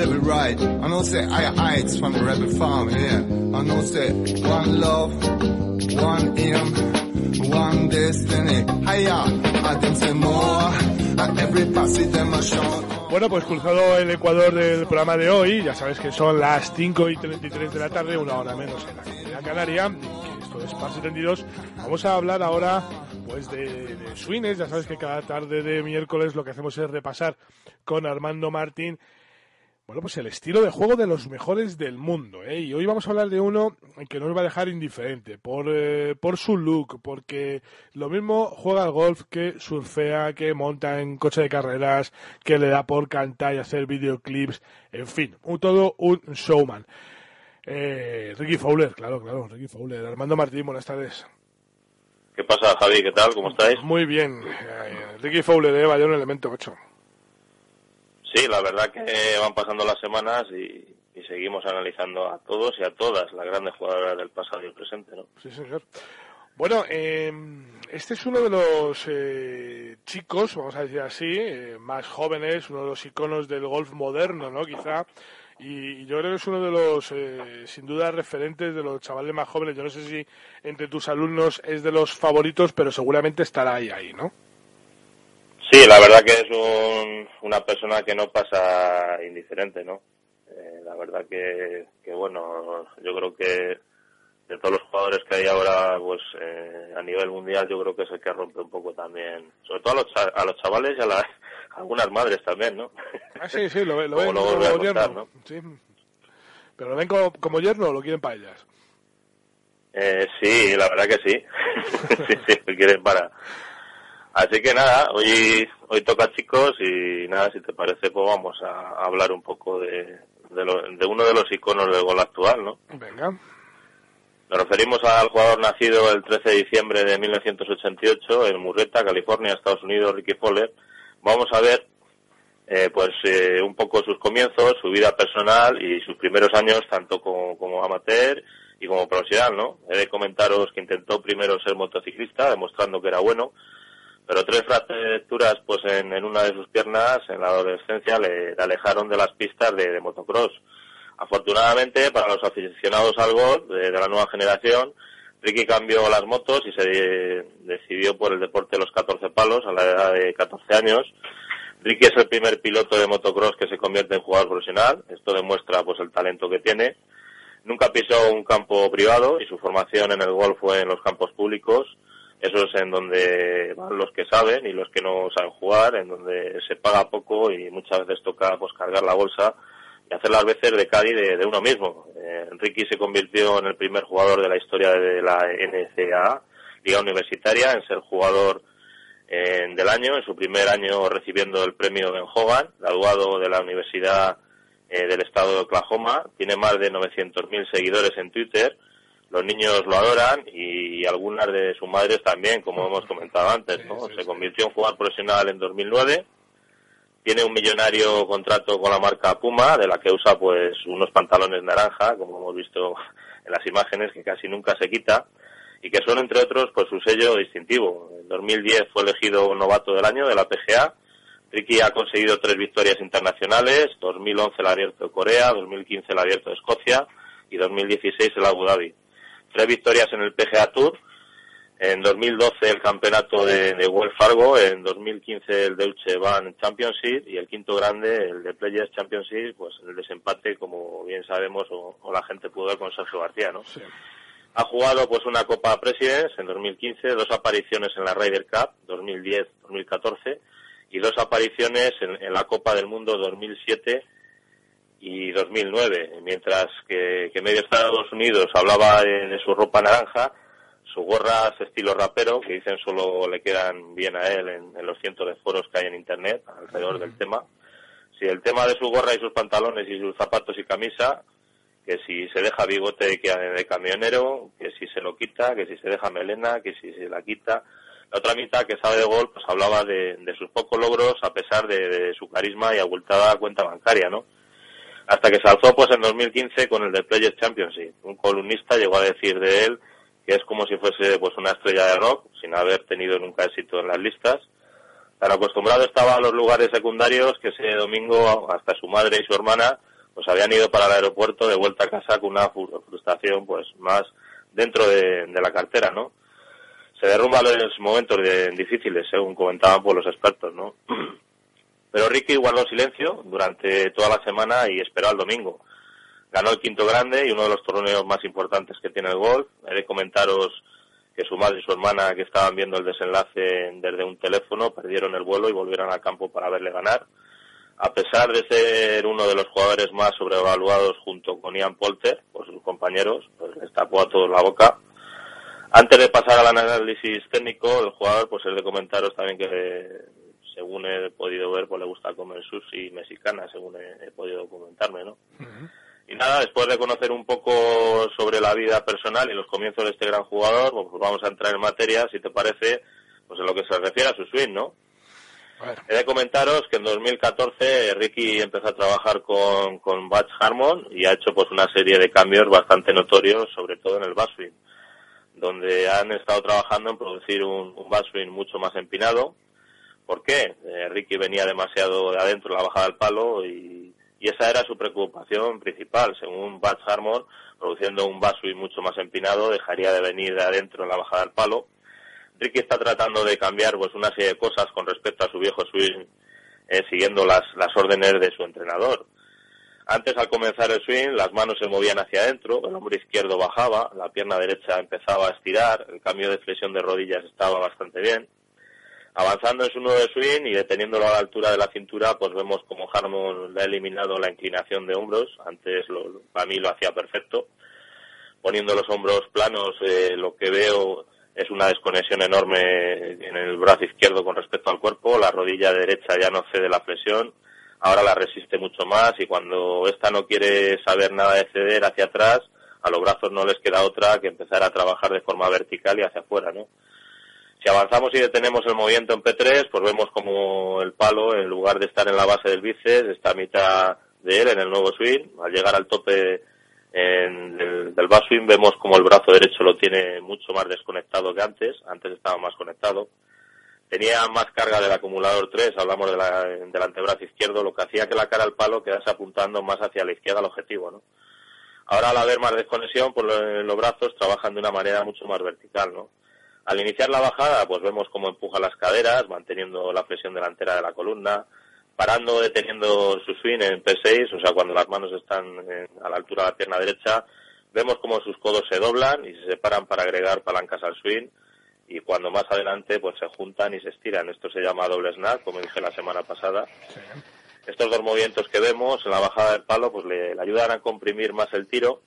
I say from farm. I say one love, one one destiny. I say more. Bueno, pues cruzado el Ecuador del programa de hoy, ya sabes que son las 5 y 33 de la tarde, una hora menos en la canaria, esto es. Vamos a hablar ahora pues de, de swings, ya sabes que cada tarde de miércoles lo que hacemos es repasar con Armando Martín bueno, pues el estilo de juego de los mejores del mundo. ¿eh? Y hoy vamos a hablar de uno que nos va a dejar indiferente por, eh, por su look, porque lo mismo juega al golf que surfea, que monta en coche de carreras, que le da por cantar y hacer videoclips, en fin, un, todo un showman. Eh, Ricky Fowler, claro, claro, Ricky Fowler. Armando Martín, buenas tardes. ¿Qué pasa, Javi? ¿Qué tal? ¿Cómo estáis? Muy bien. Eh, Ricky Fowler, eh, vaya un elemento, macho. Sí, la verdad que van pasando las semanas y, y, seguimos analizando a todos y a todas las grandes jugadoras del pasado y el presente, ¿no? Sí, señor. Bueno, eh, este es uno de los eh, chicos, vamos a decir así, eh, más jóvenes, uno de los iconos del golf moderno, ¿no? Quizá. Y, y yo creo que es uno de los, eh, sin duda, referentes de los chavales más jóvenes. Yo no sé si entre tus alumnos es de los favoritos, pero seguramente estará ahí, ahí, ¿no? Sí, la verdad que es un, una persona que no pasa indiferente, ¿no? Eh, la verdad que, que, bueno, yo creo que de todos los jugadores que hay ahora, pues eh, a nivel mundial, yo creo que es el que rompe un poco también, sobre todo a los, a los chavales y a, las, algunas madres también, ¿no? Ah, sí, sí, lo, lo ven luego como contar, yerno. ¿no? Sí. Pero lo ven como, como yerno o lo quieren para ellas. Eh, sí, la verdad que sí. sí, sí, lo quieren para. Así que nada, hoy hoy toca chicos y nada, si te parece, pues vamos a hablar un poco de, de, lo- de uno de los iconos del gol actual, ¿no? Venga. Nos referimos al jugador nacido el 13 de diciembre de 1988 en Murrieta, California, Estados Unidos, Ricky Fowler. Vamos a ver eh, pues eh, un poco sus comienzos, su vida personal y sus primeros años tanto como, como amateur y como profesional, ¿no? He de comentaros que intentó primero ser motociclista, demostrando que era bueno, pero tres fracturas pues en, en una de sus piernas en la adolescencia le, le alejaron de las pistas de, motocross. Afortunadamente para los aficionados al golf de, la nueva generación, Ricky cambió las motos y se de- decidió por el deporte de los 14 palos a la edad de 14 años. Ricky es el primer piloto de motocross que se convierte en jugador profesional. Esto demuestra pues el talento que tiene. Nunca pisó un campo privado y su formación en el golf fue en los campos públicos. Eso es en donde van los que saben y los que no saben jugar, en donde se paga poco y muchas veces toca pues cargar la bolsa y hacer las veces de Cádiz de, uno mismo. Eh, Ricky se convirtió en el primer jugador de la historia de la NCAA, Liga Universitaria, en ser jugador del año, en su primer año recibiendo el premio Ben Hogan, graduado de la Universidad eh, del Estado de Oklahoma. Tiene más de 900.000 seguidores en Twitter. Los niños lo adoran y algunas de sus madres también, como hemos comentado antes. ¿no? Se convirtió en jugador profesional en 2009 tiene un millonario contrato con la marca Puma, de la que usa pues unos pantalones naranja, como hemos visto en las imágenes, que casi nunca se quita, y que son entre otros pues su sello distintivo. En 2010 fue elegido novato del año de la PGA. Ricky ha conseguido tres victorias internacionales, 2011 el Abierto de Corea, 2015 el Abierto de Escocia y 2016 el Abu Dhabi. Tres victorias en el PGA Tour, en 2012 el campeonato de, de Wells Fargo, en 2015 el Deutsche Bahn Championship y el quinto grande, el de Players Championship, pues el desempate, como bien sabemos, o, o la gente pudo ver con Sergio García, ¿no? Ha jugado pues una Copa Presidents en 2015, dos apariciones en la Ryder Cup 2010-2014 y dos apariciones en, en la Copa del Mundo 2007 y 2009, mientras que, que medio Estados Unidos hablaba de, su ropa naranja, su gorra es estilo rapero, que dicen solo le quedan bien a él en, en los cientos de foros que hay en Internet alrededor del tema. Si el tema de su gorra y sus pantalones y sus zapatos y camisa, que si se deja bigote de, de camionero, que si se lo quita, que si se deja melena, que si se la quita. La otra mitad que sabe de gol, pues hablaba de, de sus pocos logros a pesar de, de su carisma y abultada cuenta bancaria, ¿no? Hasta que se alzó pues en 2015 con el de Players Championship. Un columnista llegó a decir de él que es como si fuese pues una estrella de rock, sin haber tenido nunca éxito en las listas. Tan acostumbrado estaba a los lugares secundarios que ese domingo hasta su madre y su hermana pues habían ido para el aeropuerto de vuelta a casa con una fru- frustración pues más dentro de, la cartera, ¿no? Se derrumba los momentos de- difíciles, según comentaban pues, los expertos, ¿no? Pero Ricky guardó silencio durante toda la semana y esperó al domingo. Ganó el quinto grande y uno de los torneos más importantes que tiene el golf. He de comentaros que su madre y su hermana, que estaban viendo el desenlace desde un teléfono, perdieron el vuelo y volvieron al campo para verle ganar. A pesar de ser uno de los jugadores más sobrevaluados junto con Ian Polter, por sus compañeros, pues les tapó a todos la boca. Antes de pasar al análisis técnico del jugador, pues es de comentaros también que, según he podido ver, pues le gusta comer sushi mexicana, según he, he podido documentarme, ¿no? Y nada, después de conocer un poco sobre la vida personal y los comienzos de este gran jugador, pues vamos a entrar en materia, si te parece, pues en lo que se refiere a su swing, ¿no? He de comentaros que en 2014 Ricky empezó a trabajar con, con Batch Harmon y ha hecho pues una serie de cambios bastante notorios, sobre todo en el bass swing, donde han estado trabajando en producir un, un mucho más empinado. ¿Por qué? Eh, Ricky venía demasiado de adentro en la bajada del palo y, y esa era su preocupación principal. Según Batch Harmon, produciendo un swing mucho más empinado dejaría de venir de adentro en la bajada del palo Ricky está tratando de cambiar pues una serie de cosas con respecto a su viejo swing, eh, siguiendo las, las órdenes de su entrenador. Antes, al comenzar el swing, las manos se movían hacia adentro, el hombro izquierdo bajaba, la pierna derecha empezaba a estirar, el cambio de flexión de rodillas estaba bastante bien. Avanzando en su nuevo swing y deteniéndolo a la altura de la cintura, pues vemos como Harmon le ha eliminado la inclinación de hombros. Antes, lo, para mí, lo hacía perfecto. Poniendo los hombros planos, eh, lo que veo es una desconexión enorme en el brazo izquierdo con respecto al cuerpo. La rodilla derecha ya no cede la flexión ahora la resiste mucho más y cuando esta no quiere saber nada de ceder hacia atrás, a los brazos no les queda otra que empezar a trabajar de forma vertical y hacia afuera, ¿no? Si avanzamos y detenemos el movimiento en P3, pues vemos como el palo, en lugar de estar en la base del bíceps, está a mitad de él en el nuevo swing. Al llegar al tope en el, del back swing, vemos como el brazo derecho lo tiene mucho más desconectado que antes. Antes estaba más conectado tenía más carga del acumulador 3, hablamos de la, del antebrazo izquierdo, lo que hacía que la cara al palo quedase apuntando más hacia la izquierda al objetivo, ¿no? Ahora al haber más desconexión, pues los brazos trabajan de una manera mucho más vertical, ¿no? Al iniciar la bajada, pues vemos cómo empuja las caderas, manteniendo la presión delantera de la columna, parando, deteniendo su swing en P6, o sea, cuando las manos están a la altura de la pierna derecha, vemos cómo sus codos se doblan y se separan para agregar palancas al swing, y cuando más adelante pues se juntan y se estiran. Esto se llama doble snap, como dije la semana pasada. Estos dos movimientos que vemos en la bajada del palo pues le, ayudan a comprimir más el tiro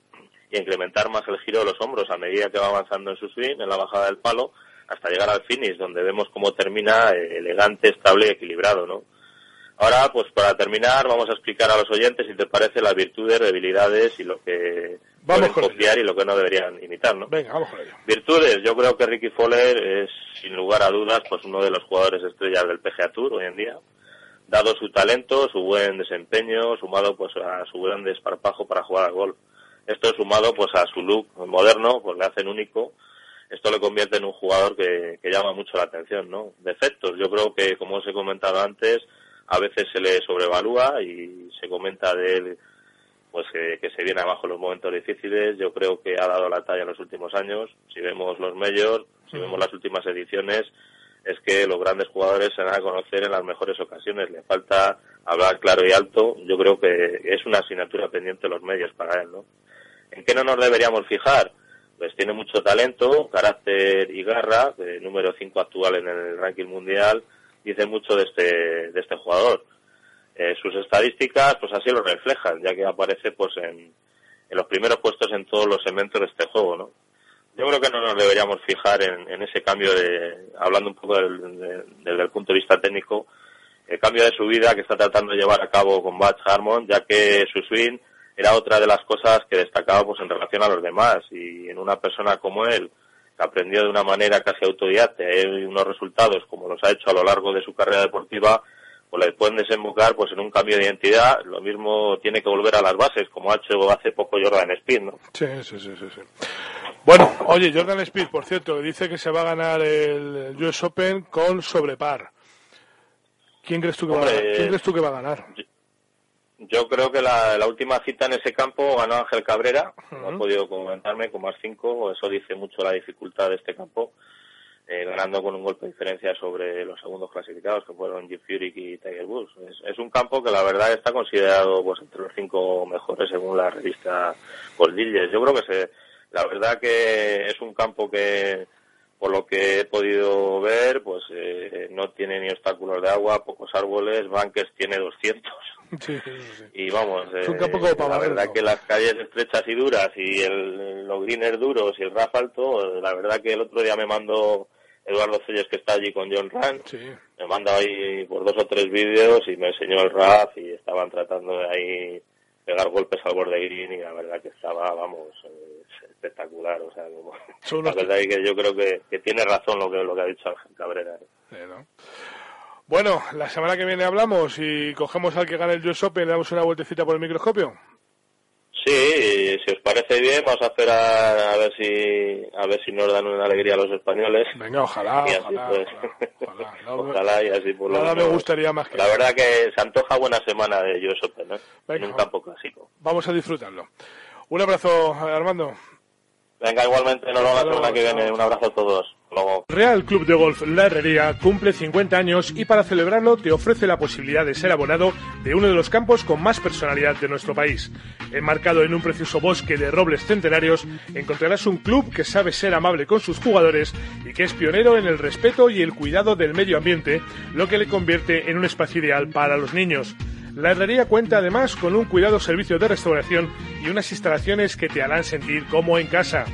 y incrementar más el giro de los hombros a medida que va avanzando en su swing, en la bajada del palo, hasta llegar al finish, donde vemos cómo termina eh, elegante, estable y equilibrado, ¿no? Ahora, pues para terminar, vamos a explicar a los oyentes, si te parece, las virtudes, debilidades y lo que Vamos pueden copiar y lo que no deberían imitar, ¿no? Venga, vamos con ello. Virtudes, yo creo que Ricky Fowler es, sin lugar a dudas, pues uno de los jugadores estrellas del PGA Tour hoy en día. Dado su talento, su buen desempeño, sumado pues a su gran desparpajo para jugar al golf. Esto sumado pues a su look moderno, pues le hacen único. Esto le convierte en un jugador que, que llama mucho la atención, ¿no? Defectos, yo creo que, como os he comentado antes, a veces se le sobrevalúa y se comenta de él pues que, se viene abajo en los momentos difíciles. Yo creo que ha dado la talla en los últimos años. Si vemos los medios, si vemos las últimas ediciones, es que los grandes jugadores se van a conocer en las mejores ocasiones. Le falta hablar claro y alto. Yo creo que es una asignatura pendiente los medios para él, ¿no? ¿En qué no nos deberíamos fijar? Pues tiene mucho talento, carácter y garra, número 5 actual en el ranking mundial, dice mucho de este, de este jugador eh, sus estadísticas pues así lo reflejan, ya que aparece pues en, los primeros puestos en todos los segmentos de este juego, ¿no? Yo creo que no nos deberíamos fijar en, ese cambio de, hablando un poco del, desde el punto de vista técnico, el cambio de su vida que está tratando de llevar a cabo con Batch Harmon, ya que su swing era otra de las cosas que destacaba pues en relación a los demás y en una persona como él que aprendió de una manera casi autodidacta y unos resultados como los ha hecho a lo largo de su carrera deportiva pues le pueden desembocar pues en un cambio de identidad. Lo mismo tiene que volver a las bases, como ha hecho hace poco Jordan Speed, ¿no? Sí, sí, sí, sí. Bueno, oye, Jordan Speed, por cierto, dice que se va a ganar el US Open con sobrepar. ¿Quién crees tú que, va, a, ¿quién crees tú que va a ganar? Yo, creo que la, la, última cita en ese campo ganó Ángel Cabrera, no ha podido comentarme con más cinco, eso dice mucho la dificultad de este campo. Eh, ganando con un golpe de diferencia sobre los segundos clasificados que fueron Jim Furyk y Tiger Woods. Es, un campo que la verdad está considerado pues entre los cinco mejores según la revista Goldilles. Yo creo que se, la verdad que es un campo que por lo que he podido ver, pues eh, no tiene ni obstáculos de agua, pocos árboles, Banques tiene 200. Y vamos, es un campo como la verdad que las calles estrechas y duras y el, los greeners duros y el RAF alto, la verdad que el otro día me mandó Eduardo Celles que está allí con John Rand, me mandó ahí por dos o tres vídeos y me enseñó el RAF y estaban tratando de ahí pegar golpes al borde green y la verdad que estaba, vamos, espectacular. O sea, como, la verdad es que yo creo que, que, tiene razón lo que, lo que ha dicho Ángel Cabrera. ¿eh? Bueno, la semana que viene hablamos y cogemos al que gane el US Open y le damos una vueltecita por el microscopio. Sí, si os parece bien, vamos a esperar a ver si a ver si nos dan una alegría a los españoles. Venga, ojalá, ojalá, pues, ojalá, y así por Nada me gustaría más que La verdad que se antoja buena semana de US Open, ¿eh? en un campo clásico. Vamos a disfrutarlo. Un abrazo, Armando. Venga, igualmente, nos vemos la semana que viene. Un abrazo a todos. Real Club de Golf La Herrería cumple 50 años y para celebrarlo te ofrece la posibilidad de ser abonado de uno de los campos con más personalidad de nuestro país. Enmarcado en un precioso bosque de robles centenarios, encontrarás un club que sabe ser amable con sus jugadores y que es pionero en el respeto y el cuidado del medio ambiente, lo que le convierte en un espacio ideal para los niños. La herrería cuenta además con un cuidado servicio de restauración y unas instalaciones que te harán sentir como en casa.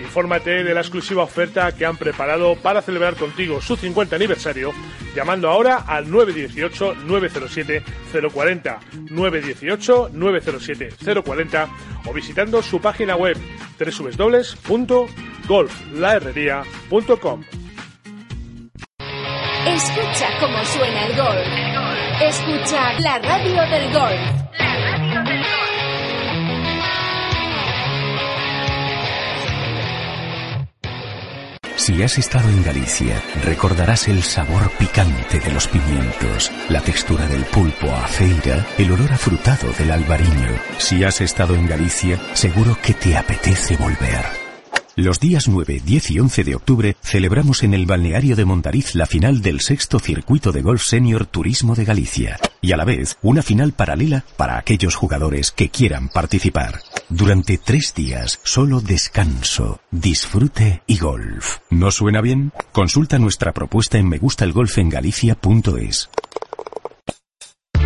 Infórmate de la exclusiva oferta que han preparado para celebrar contigo su 50 aniversario llamando ahora al 918-907-040, 918-907-040 o visitando su página web www.golflaherrería.com. Escucha cómo suena el golf. Escucha la radio del golf. Si has estado en Galicia, recordarás el sabor picante de los pimientos, la textura del pulpo a feira, el olor afrutado del albariño. Si has estado en Galicia, seguro que te apetece volver. Los días 9, 10 y 11 de octubre celebramos en el balneario de Montariz la final del sexto circuito de golf senior Turismo de Galicia y a la vez una final paralela para aquellos jugadores que quieran participar. Durante tres días, solo descanso, disfrute y golf. ¿No suena bien? Consulta nuestra propuesta en megustalgolfengalicia.es.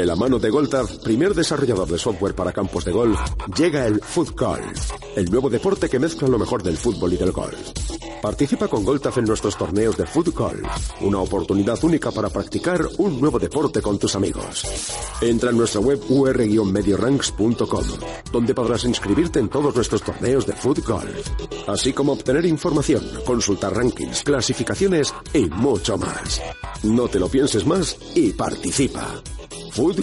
De la mano de Goltaf, primer desarrollador de software para campos de golf, llega el Footcall, el nuevo deporte que mezcla lo mejor del fútbol y del golf. Participa con Goltaf en nuestros torneos de Footcall, una oportunidad única para practicar un nuevo deporte con tus amigos. Entra en nuestra web ur-medioranks.com, donde podrás inscribirte en todos nuestros torneos de Footcall, así como obtener información, consultar rankings, clasificaciones y mucho más. No te lo pienses más y participa. Food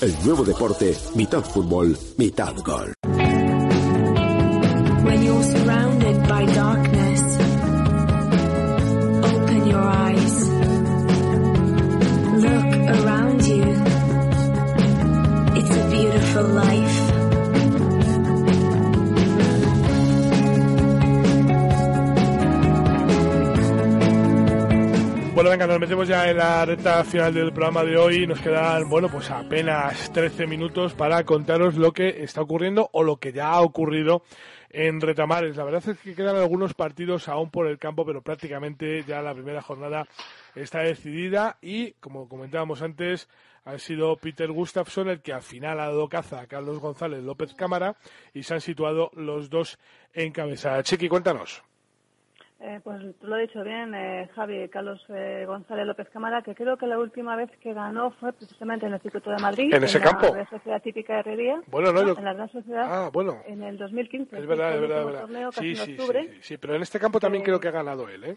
el nuevo deporte, mitad fútbol, mitad golf. Metemos ya en la recta final del programa de hoy. Nos quedan, bueno, pues apenas 13 minutos para contaros lo que está ocurriendo o lo que ya ha ocurrido en Retamares. La verdad es que quedan algunos partidos aún por el campo, pero prácticamente ya la primera jornada está decidida y, como comentábamos antes, ha sido Peter Gustafsson el que al final ha dado caza a Carlos González López Cámara y se han situado los dos en cabeza. Chiqui, cuéntanos. Eh, pues tú lo has dicho bien, eh, Javi, Carlos eh, González López Cámara, que creo que la última vez que ganó fue precisamente en el circuito de Madrid. ¿En ese campo? La Sociedad Típica de Herrería. Bueno, no, yo- En la Real Sociedad. Ah, bueno. En el 2015. Es verdad, es verdad, es verdad. torneo, Sí, en sí, sí, sí, sí, pero en este campo también creo que ha ganado él, ¿eh?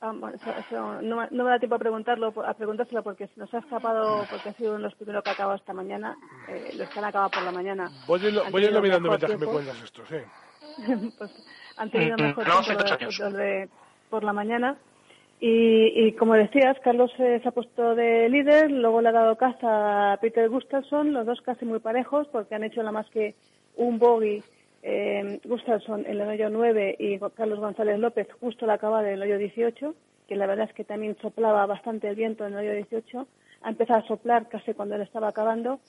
Ah, bueno, eso- eso no, me- no me da tiempo a preguntarlo, a preguntárselo porque se nos ha escapado, porque ha sido uno de los primeros que ha acabado esta mañana, eh, los que han acabado por la mañana. Voy a irlo, Han voy mirando mientras me cuentas esto, sí. pues han tenido Mm, mejor no, tiempo de por la mañana. Y, y como decías, Carlos eh, se ha puesto de líder, luego le ha dado caza a Peter Gustafsson, los dos casi muy parejos porque han hecho nada más que un bogey eh, Gustafsson en el hoyo 9 y Carlos González López justo la acaba del hoyo 18, que la verdad es que también soplaba bastante el viento en el hoyo 18. Ha empezado a soplar casi cuando él estaba acabando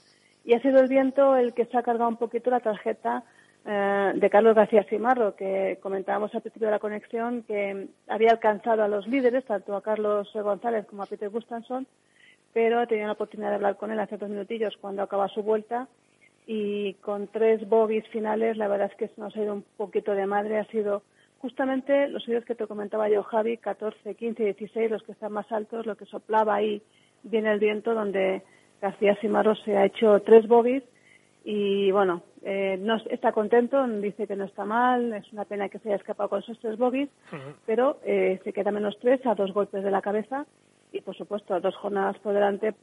y ha sido el viento el que se ha cargado un poquito la tarjeta eh, de Carlos García Simarro, que comentábamos al principio de la conexión que había alcanzado a los líderes, tanto a Carlos González como a Peter Gustafsson, pero he tenido la oportunidad de hablar con él hace dos minutillos cuando acaba su vuelta y con tres bogies finales, la verdad es que nos ha ido un poquito de madre, ha sido justamente los suyos que te comentaba yo, Javi, 14, 15 y 16, los que están más altos, lo que soplaba ahí viene el viento, donde García Simarro se ha hecho tres bogies y bueno, eh, no está contento, dice que no está mal, es una pena que se haya escapado con esos tres bogies, pero eh, se queda menos tres a dos golpes de la cabeza y por supuesto a dos jornadas por delante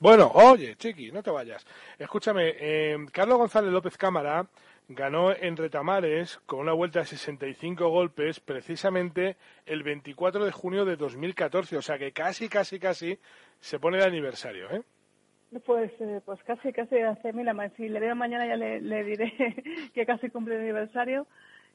Bueno, oye, Chiqui, no te vayas. Escúchame, eh, Carlos González López Cámara ganó en Retamares con una vuelta de 65 golpes precisamente el 24 de junio de 2014. O sea que casi, casi, casi se pone el aniversario, ¿eh? Pues, eh, pues casi, casi hace, mira, si le veo mañana ya le, diré que casi cumple el aniversario,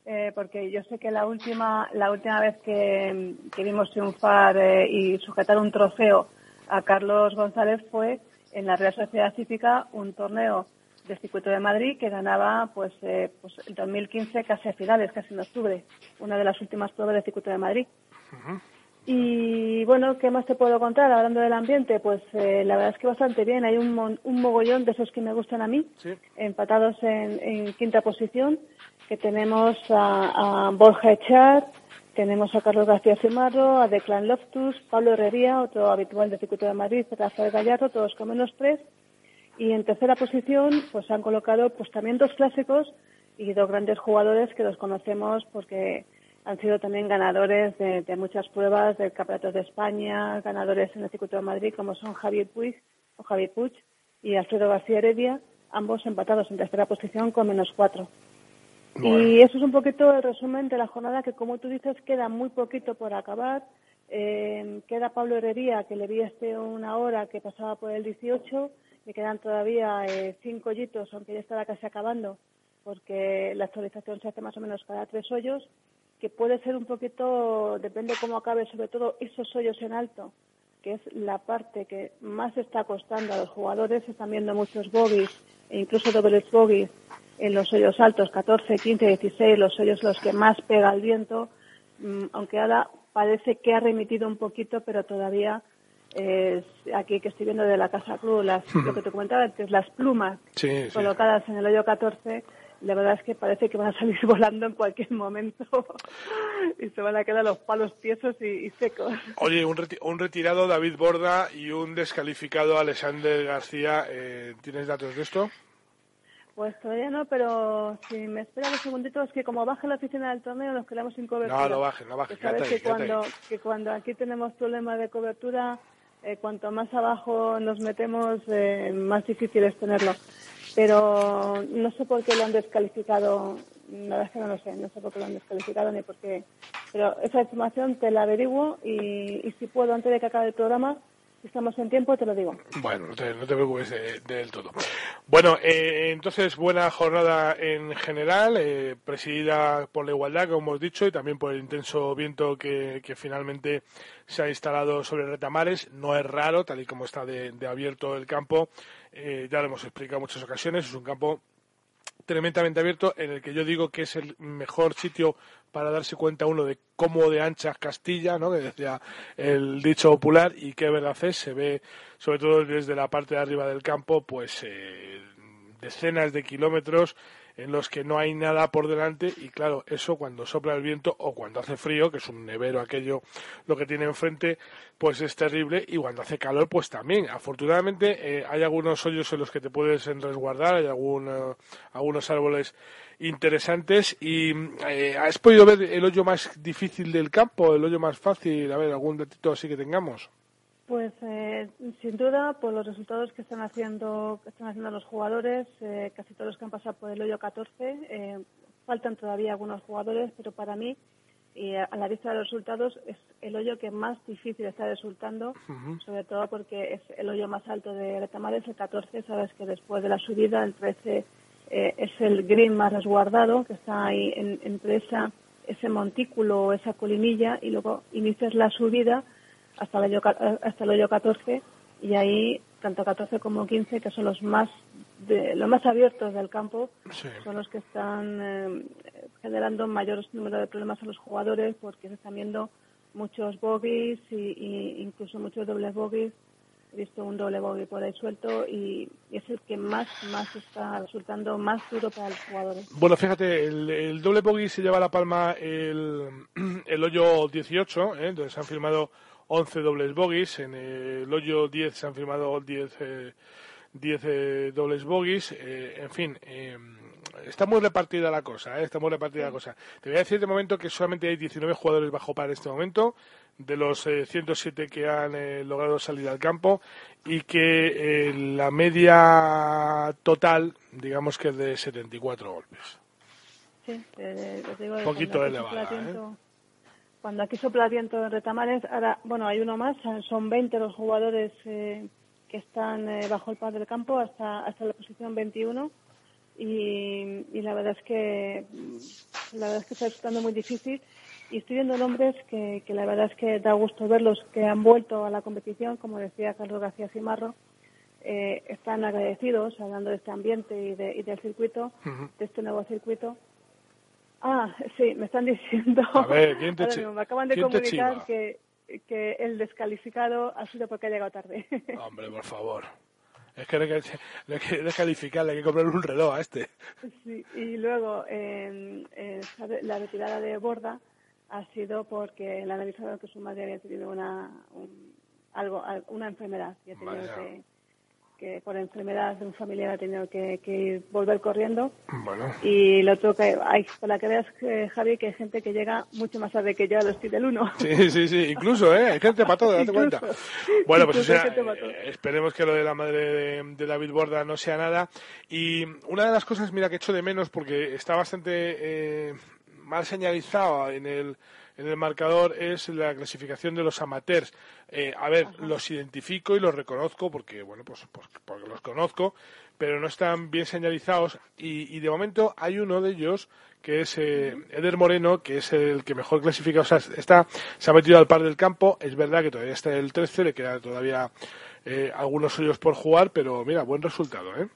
eh, porque yo sé que la última, la última vez que, que vimos triunfar eh, y sujetar un trofeo a Carlos González fue en la Real Sociedad Cívica un torneo del circuito de Madrid que ganaba pues, eh, pues el 2015 casi a finales, casi en octubre, una de las últimas pruebas del circuito de Madrid. Y bueno, ¿qué más te puedo contar hablando del ambiente? Pues eh, la verdad es que bastante bien. Hay un, un mogollón de esos que me gustan a mí, empatados en, en quinta posición, que tenemos a, a Borja Echar, tenemos a Carlos García Cimarro, a Declan Loftus, Pablo Herrería, otro habitual del circuito de Madrid, Rafael Gallardo, todos con menos tres. Y en tercera posición, pues han colocado pues también dos clásicos y dos grandes jugadores que los conocemos porque han sido también ganadores de, de muchas pruebas del Campeonato de España, ganadores en el circuito de Madrid, como son Javier Puig o Javier Puig y Alfredo García Heredia, ambos empatados en tercera posición con menos cuatro. Y eso es un poquito el resumen de la jornada que, como tú dices, queda muy poquito por acabar. Eh, queda Pablo Herrería, que le vi este una hora, que pasaba por el 18. Me quedan todavía eh, cinco hoyitos, aunque ya estará casi acabando, porque la actualización se hace más o menos cada tres hoyos, que puede ser un poquito, depende cómo acabe, sobre todo esos hoyos en alto, que es la parte que más está costando a los jugadores. Están viendo muchos bogies e incluso dobles bogies en los hoyos altos, 14, 15, 16, los hoyos los que más pega el viento, mm, aunque ahora parece que ha remitido un poquito, pero todavía es aquí que estoy viendo de la Casa Club, las, lo que te comentaba antes, las plumas Sí, sí. colocadas en el hoyo 14, la verdad es que parece que van a salir volando en cualquier momento y se van a quedar los palos tiesos y, y secos. Oye, un, reti- un retirado David Borda y un descalificado Alexander García. eh, ¿Tienes datos de esto? Pues todavía no, pero si me esperan un segundito, es que como baja la oficina del torneo nos quedamos sin cobertura. No, no bajes, no bajes, Que sabes que ahí. cuando, que cuando aquí tenemos problemas de cobertura, eh, cuanto más abajo nos metemos, eh, más difícil es tenerlo. Pero no sé por qué lo han descalificado, la verdad es que no lo sé, no sé por qué lo han descalificado ni por qué. Pero esa información te la averiguo y, y si puedo, antes de que acabe el programa, estamos en tiempo, te lo digo. Bueno, no te, preocupes eh, del todo. Bueno, eh, entonces buena jornada en general, eh, presidida por la igualdad, como hemos dicho, y también por el intenso viento que, que finalmente se ha instalado sobre Retamares. No es raro, tal y como está de, de abierto el campo. Eh, ya lo hemos explicado en muchas ocasiones. Es un campo tremendamente abierto en el que yo digo que es el mejor sitio para darse cuenta uno de cómo de ancha es Castilla, ¿no? que decía el dicho popular, y qué verdad es, se ve sobre todo desde la parte de arriba del campo, pues eh, decenas de kilómetros en los que no hay nada por delante y claro, eso cuando sopla el viento o cuando hace frío, que es un nevero aquello lo que tiene enfrente, pues es terrible y cuando hace calor pues también. Afortunadamente eh, hay algunos hoyos en los que te puedes resguardar, hay algún, algunos árboles interesantes y eh, ¿has podido ver el hoyo más difícil del campo, el hoyo más fácil? A ver, algún datito así que tengamos. Pues eh, sin duda, por los resultados que están haciendo, que están haciendo los jugadores, eh, casi todos los que han pasado por el hoyo 14, eh, faltan todavía algunos jugadores, pero para mí, y a, a la vista de los resultados, es el hoyo que más difícil está resultando, sobre todo porque es el hoyo más alto de Retamares, el 14, sabes que después de la subida, el 13 eh, es el green más resguardado, que está ahí en- entre esa, ese montículo o esa colinilla, y luego inicias la subida hasta el hoyo, ca- hasta el hoyo 14 y ahí tanto 14 como 15 que son los más de, los más abiertos del campo son los que están eh, generando mayor número de problemas a los jugadores porque se están viendo muchos bogies y, y incluso muchos dobles bogies he visto un doble bogey por ahí suelto y, y es el que más más está resultando más duro para los jugadores. Bueno, fíjate, el, el doble bogey se lleva a la palma el, el hoyo 18, ¿eh? donde se han firmado 11 dobles bogies. En el hoyo 10 se han firmado 10, eh, 10 eh, dobles bogies. Eh, en fin, eh, está muy repartida la cosa, ¿eh? está muy repartida la cosa. Te voy a decir de momento que solamente hay 19 jugadores bajo par en este momento, de los eh, 107 que han eh, logrado salir al campo, y que eh, la media total, digamos que es de 74 golpes. Sí, eh, os digo, Poquito elevada, Cuando aquí sopla viento en Retamares, ahora, bueno, hay uno más, son 20 los jugadores eh, que están eh, bajo el par del campo hasta, hasta la posición 21 y, y la verdad es que mm, la verdad es que está resultando muy difícil. Y estoy viendo nombres que, que la verdad es que da gusto verlos que han vuelto a la competición, como decía Carlos García Cimarro, eh, están agradecidos hablando de este ambiente y, de, y del circuito, de este nuevo circuito. Ah, sí, me están diciendo. A ver, ¿quién te mismo, me acaban de comunicar que, que el descalificado ha sido porque ha llegado tarde. Hombre, por favor. Es que hay que, que descalificarle, hay que comprarle un reloj a este. Sí, y luego eh, eh, la retirada de Borda ha sido porque el analizador que su madre había tenido una un- algo al- una enfermedad y ha tenido Vaya. que, que por enfermedad de un familiar ha tenido que, que ir- volver corriendo Bueno, y lo otro que hay para que veas eh, Javi que hay gente que llega mucho más tarde que yo a los del 1 sí, sí, sí, incluso, ¿eh? Hay gente para todo, date cuenta. Bueno, pues o Incluso sea, eh, esperemos que lo de la madre de, de David Borda no sea nada. Y una de las cosas, mira, que echo de menos, porque está bastante eh, mal señalizado en el, en el marcador, es la clasificación de los amateurs. Eh, a ver, los identifico y los reconozco porque, bueno, pues, pues porque los conozco, pero no están bien señalizados. Y, y de momento hay uno de ellos que es eh, Eder Moreno, que es el que mejor clasifica, o sea, está, se ha metido al par del campo, es verdad que todavía está en el 13, le queda todavía eh, algunos hoyos por jugar, pero mira, buen resultado, ¿eh?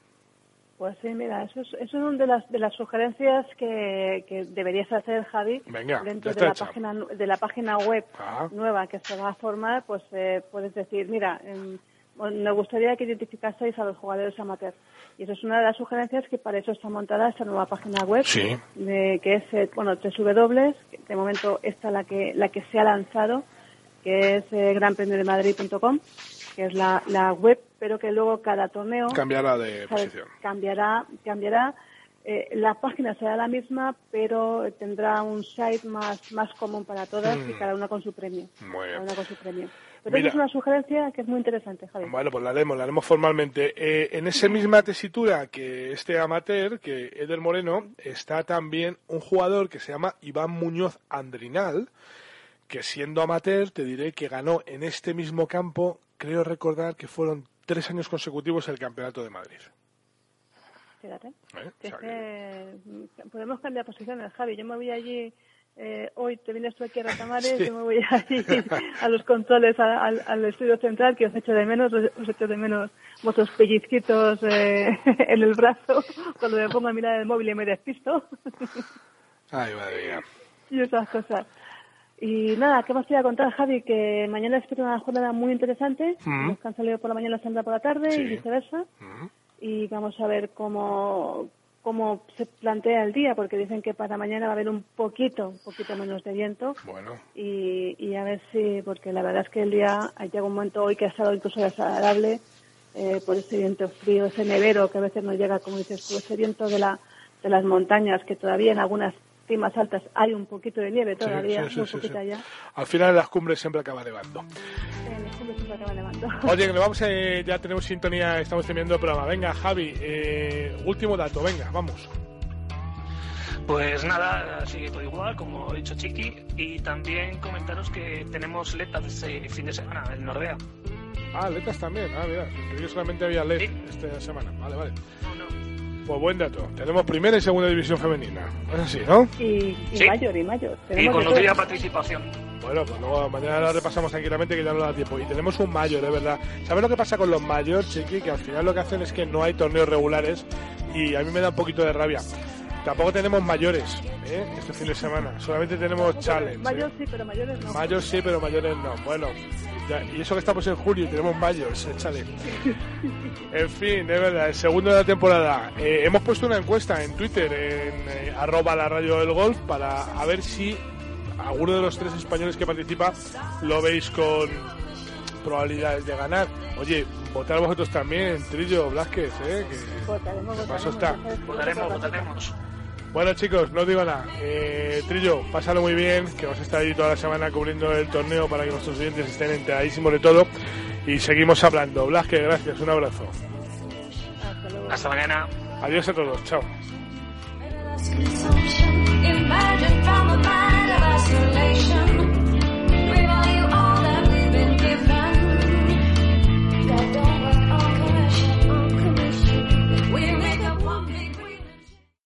Pues sí, mira, eso es, eso es una de las, de las sugerencias que, que deberías hacer, Javi, Venga, dentro de la, hecha. página, de la página web Ah. nueva que se va a formar, pues eh, puedes decir, mira, bueno, me gustaría que identificaseis a los jugadores amateurs. Y eso es una de las sugerencias que para eso está montada esta nueva página web, Sí. de, que es, eh, bueno, www, que de momento esta la que, la que se ha lanzado, que es eh, granpremiodemadrid.com, que es la, la web, pero que luego cada torneo Cambiará de ¿sabes? posición. cambiará cambiará eh, la página será la misma pero tendrá un site más más común para todas y Mm. cada una con su premio Muy bien. cada una con su premio pero Mira. es una sugerencia que es muy interesante Javi Bueno, pues la haremos, la haremos formalmente. Eh, en esa misma tesitura que este amateur, que Eder Moreno, está también un jugador que se llama Iván Muñoz Andrinal, que siendo amateur te diré que ganó en este mismo campo, creo recordar que fueron tres años consecutivos el Campeonato de Madrid. fíjate ¿eh? que O sea es que- que, mm, podemos cambiar posiciones Javi yo me voy allí eh, hoy te vienes tú aquí a Retamares, Sí. yo me voy allí a los controles, a- al, al estudio central, que os echo de menos, os, os echo de menos vuestros pellizquitos eh, en el brazo, cuando me pongo a mirar el móvil y me despisto, Ay, madre mía. y esas cosas. Y nada, ¿qué más te iba a contar, Javi? Que mañana espero una jornada muy interesante, Mm. han salido por la mañana saldrá por la tarde Sí. y viceversa, y vamos a ver cómo cómo se plantea el día, porque dicen que para mañana va a haber un poquito, un poquito menos de viento, Bueno, y, y a ver si, porque la verdad es que el día, llega un momento hoy que ha estado incluso desagradable eh, por ese viento frío, ese nevero que a veces nos llega, como dices tú, ese viento de, la, de las montañas, que todavía en algunas cimas altas hay un poquito de nieve todavía, sí, sí, muy sí, poquita sí. ya. al final en las cumbres siempre acaba nevando. En el fondo siempre acaba nevando. Oye, que vamos, eh, ya tenemos sintonía, estamos terminando el programa. Venga, Javi, eh, último dato, venga, vamos. Pues nada, sigue todo igual, como ha dicho Chiqui. Y también comentaros que tenemos letas este fin de semana en Nordea. Ah, letas también. Ah, mira, que solamente había LED esta semana. Vale, vale. Pues buen dato. Tenemos primera y segunda división femenina. Es así, ¿no? Y, y Sí. mayor, y mayor. Y con nutrida participación. Bueno, pues luego mañana la repasamos tranquilamente que ya no da tiempo. Y tenemos un mayor, de verdad. ¿Sabes lo que pasa con los mayores, Chiqui? Que al final lo que hacen es que no hay torneos regulares y a mí me da un poquito de rabia. Tampoco tenemos mayores ¿eh? este fin de semana. Solamente tenemos challenge. ¿eh? Mayor sí, pero mayores no. Mayores sí, pero mayores no. Bueno, ya- y eso que estamos en julio y tenemos mayores, échale. En fin, de verdad, el segundo de la temporada. Eh, hemos puesto una encuesta en Twitter, en eh, arroba la radio del golf, para a ver si alguno de los tres españoles que participa lo veis con, probabilidades de ganar. Oye, votar vosotros también, Trillo, Blasquez, ¿eh? Que, Votaremos, que paso votaremos, está. Votaremos, votaremos. Bueno chicos, no digo nada. Eh, Trillo, pásalo muy bien, que vas a estar ahí toda la semana cubriendo el torneo para que nuestros oyentes estén enteradísimos de todo. Y seguimos hablando. Blasque, gracias, un abrazo. Hasta, mañana. Adiós a todos, chao.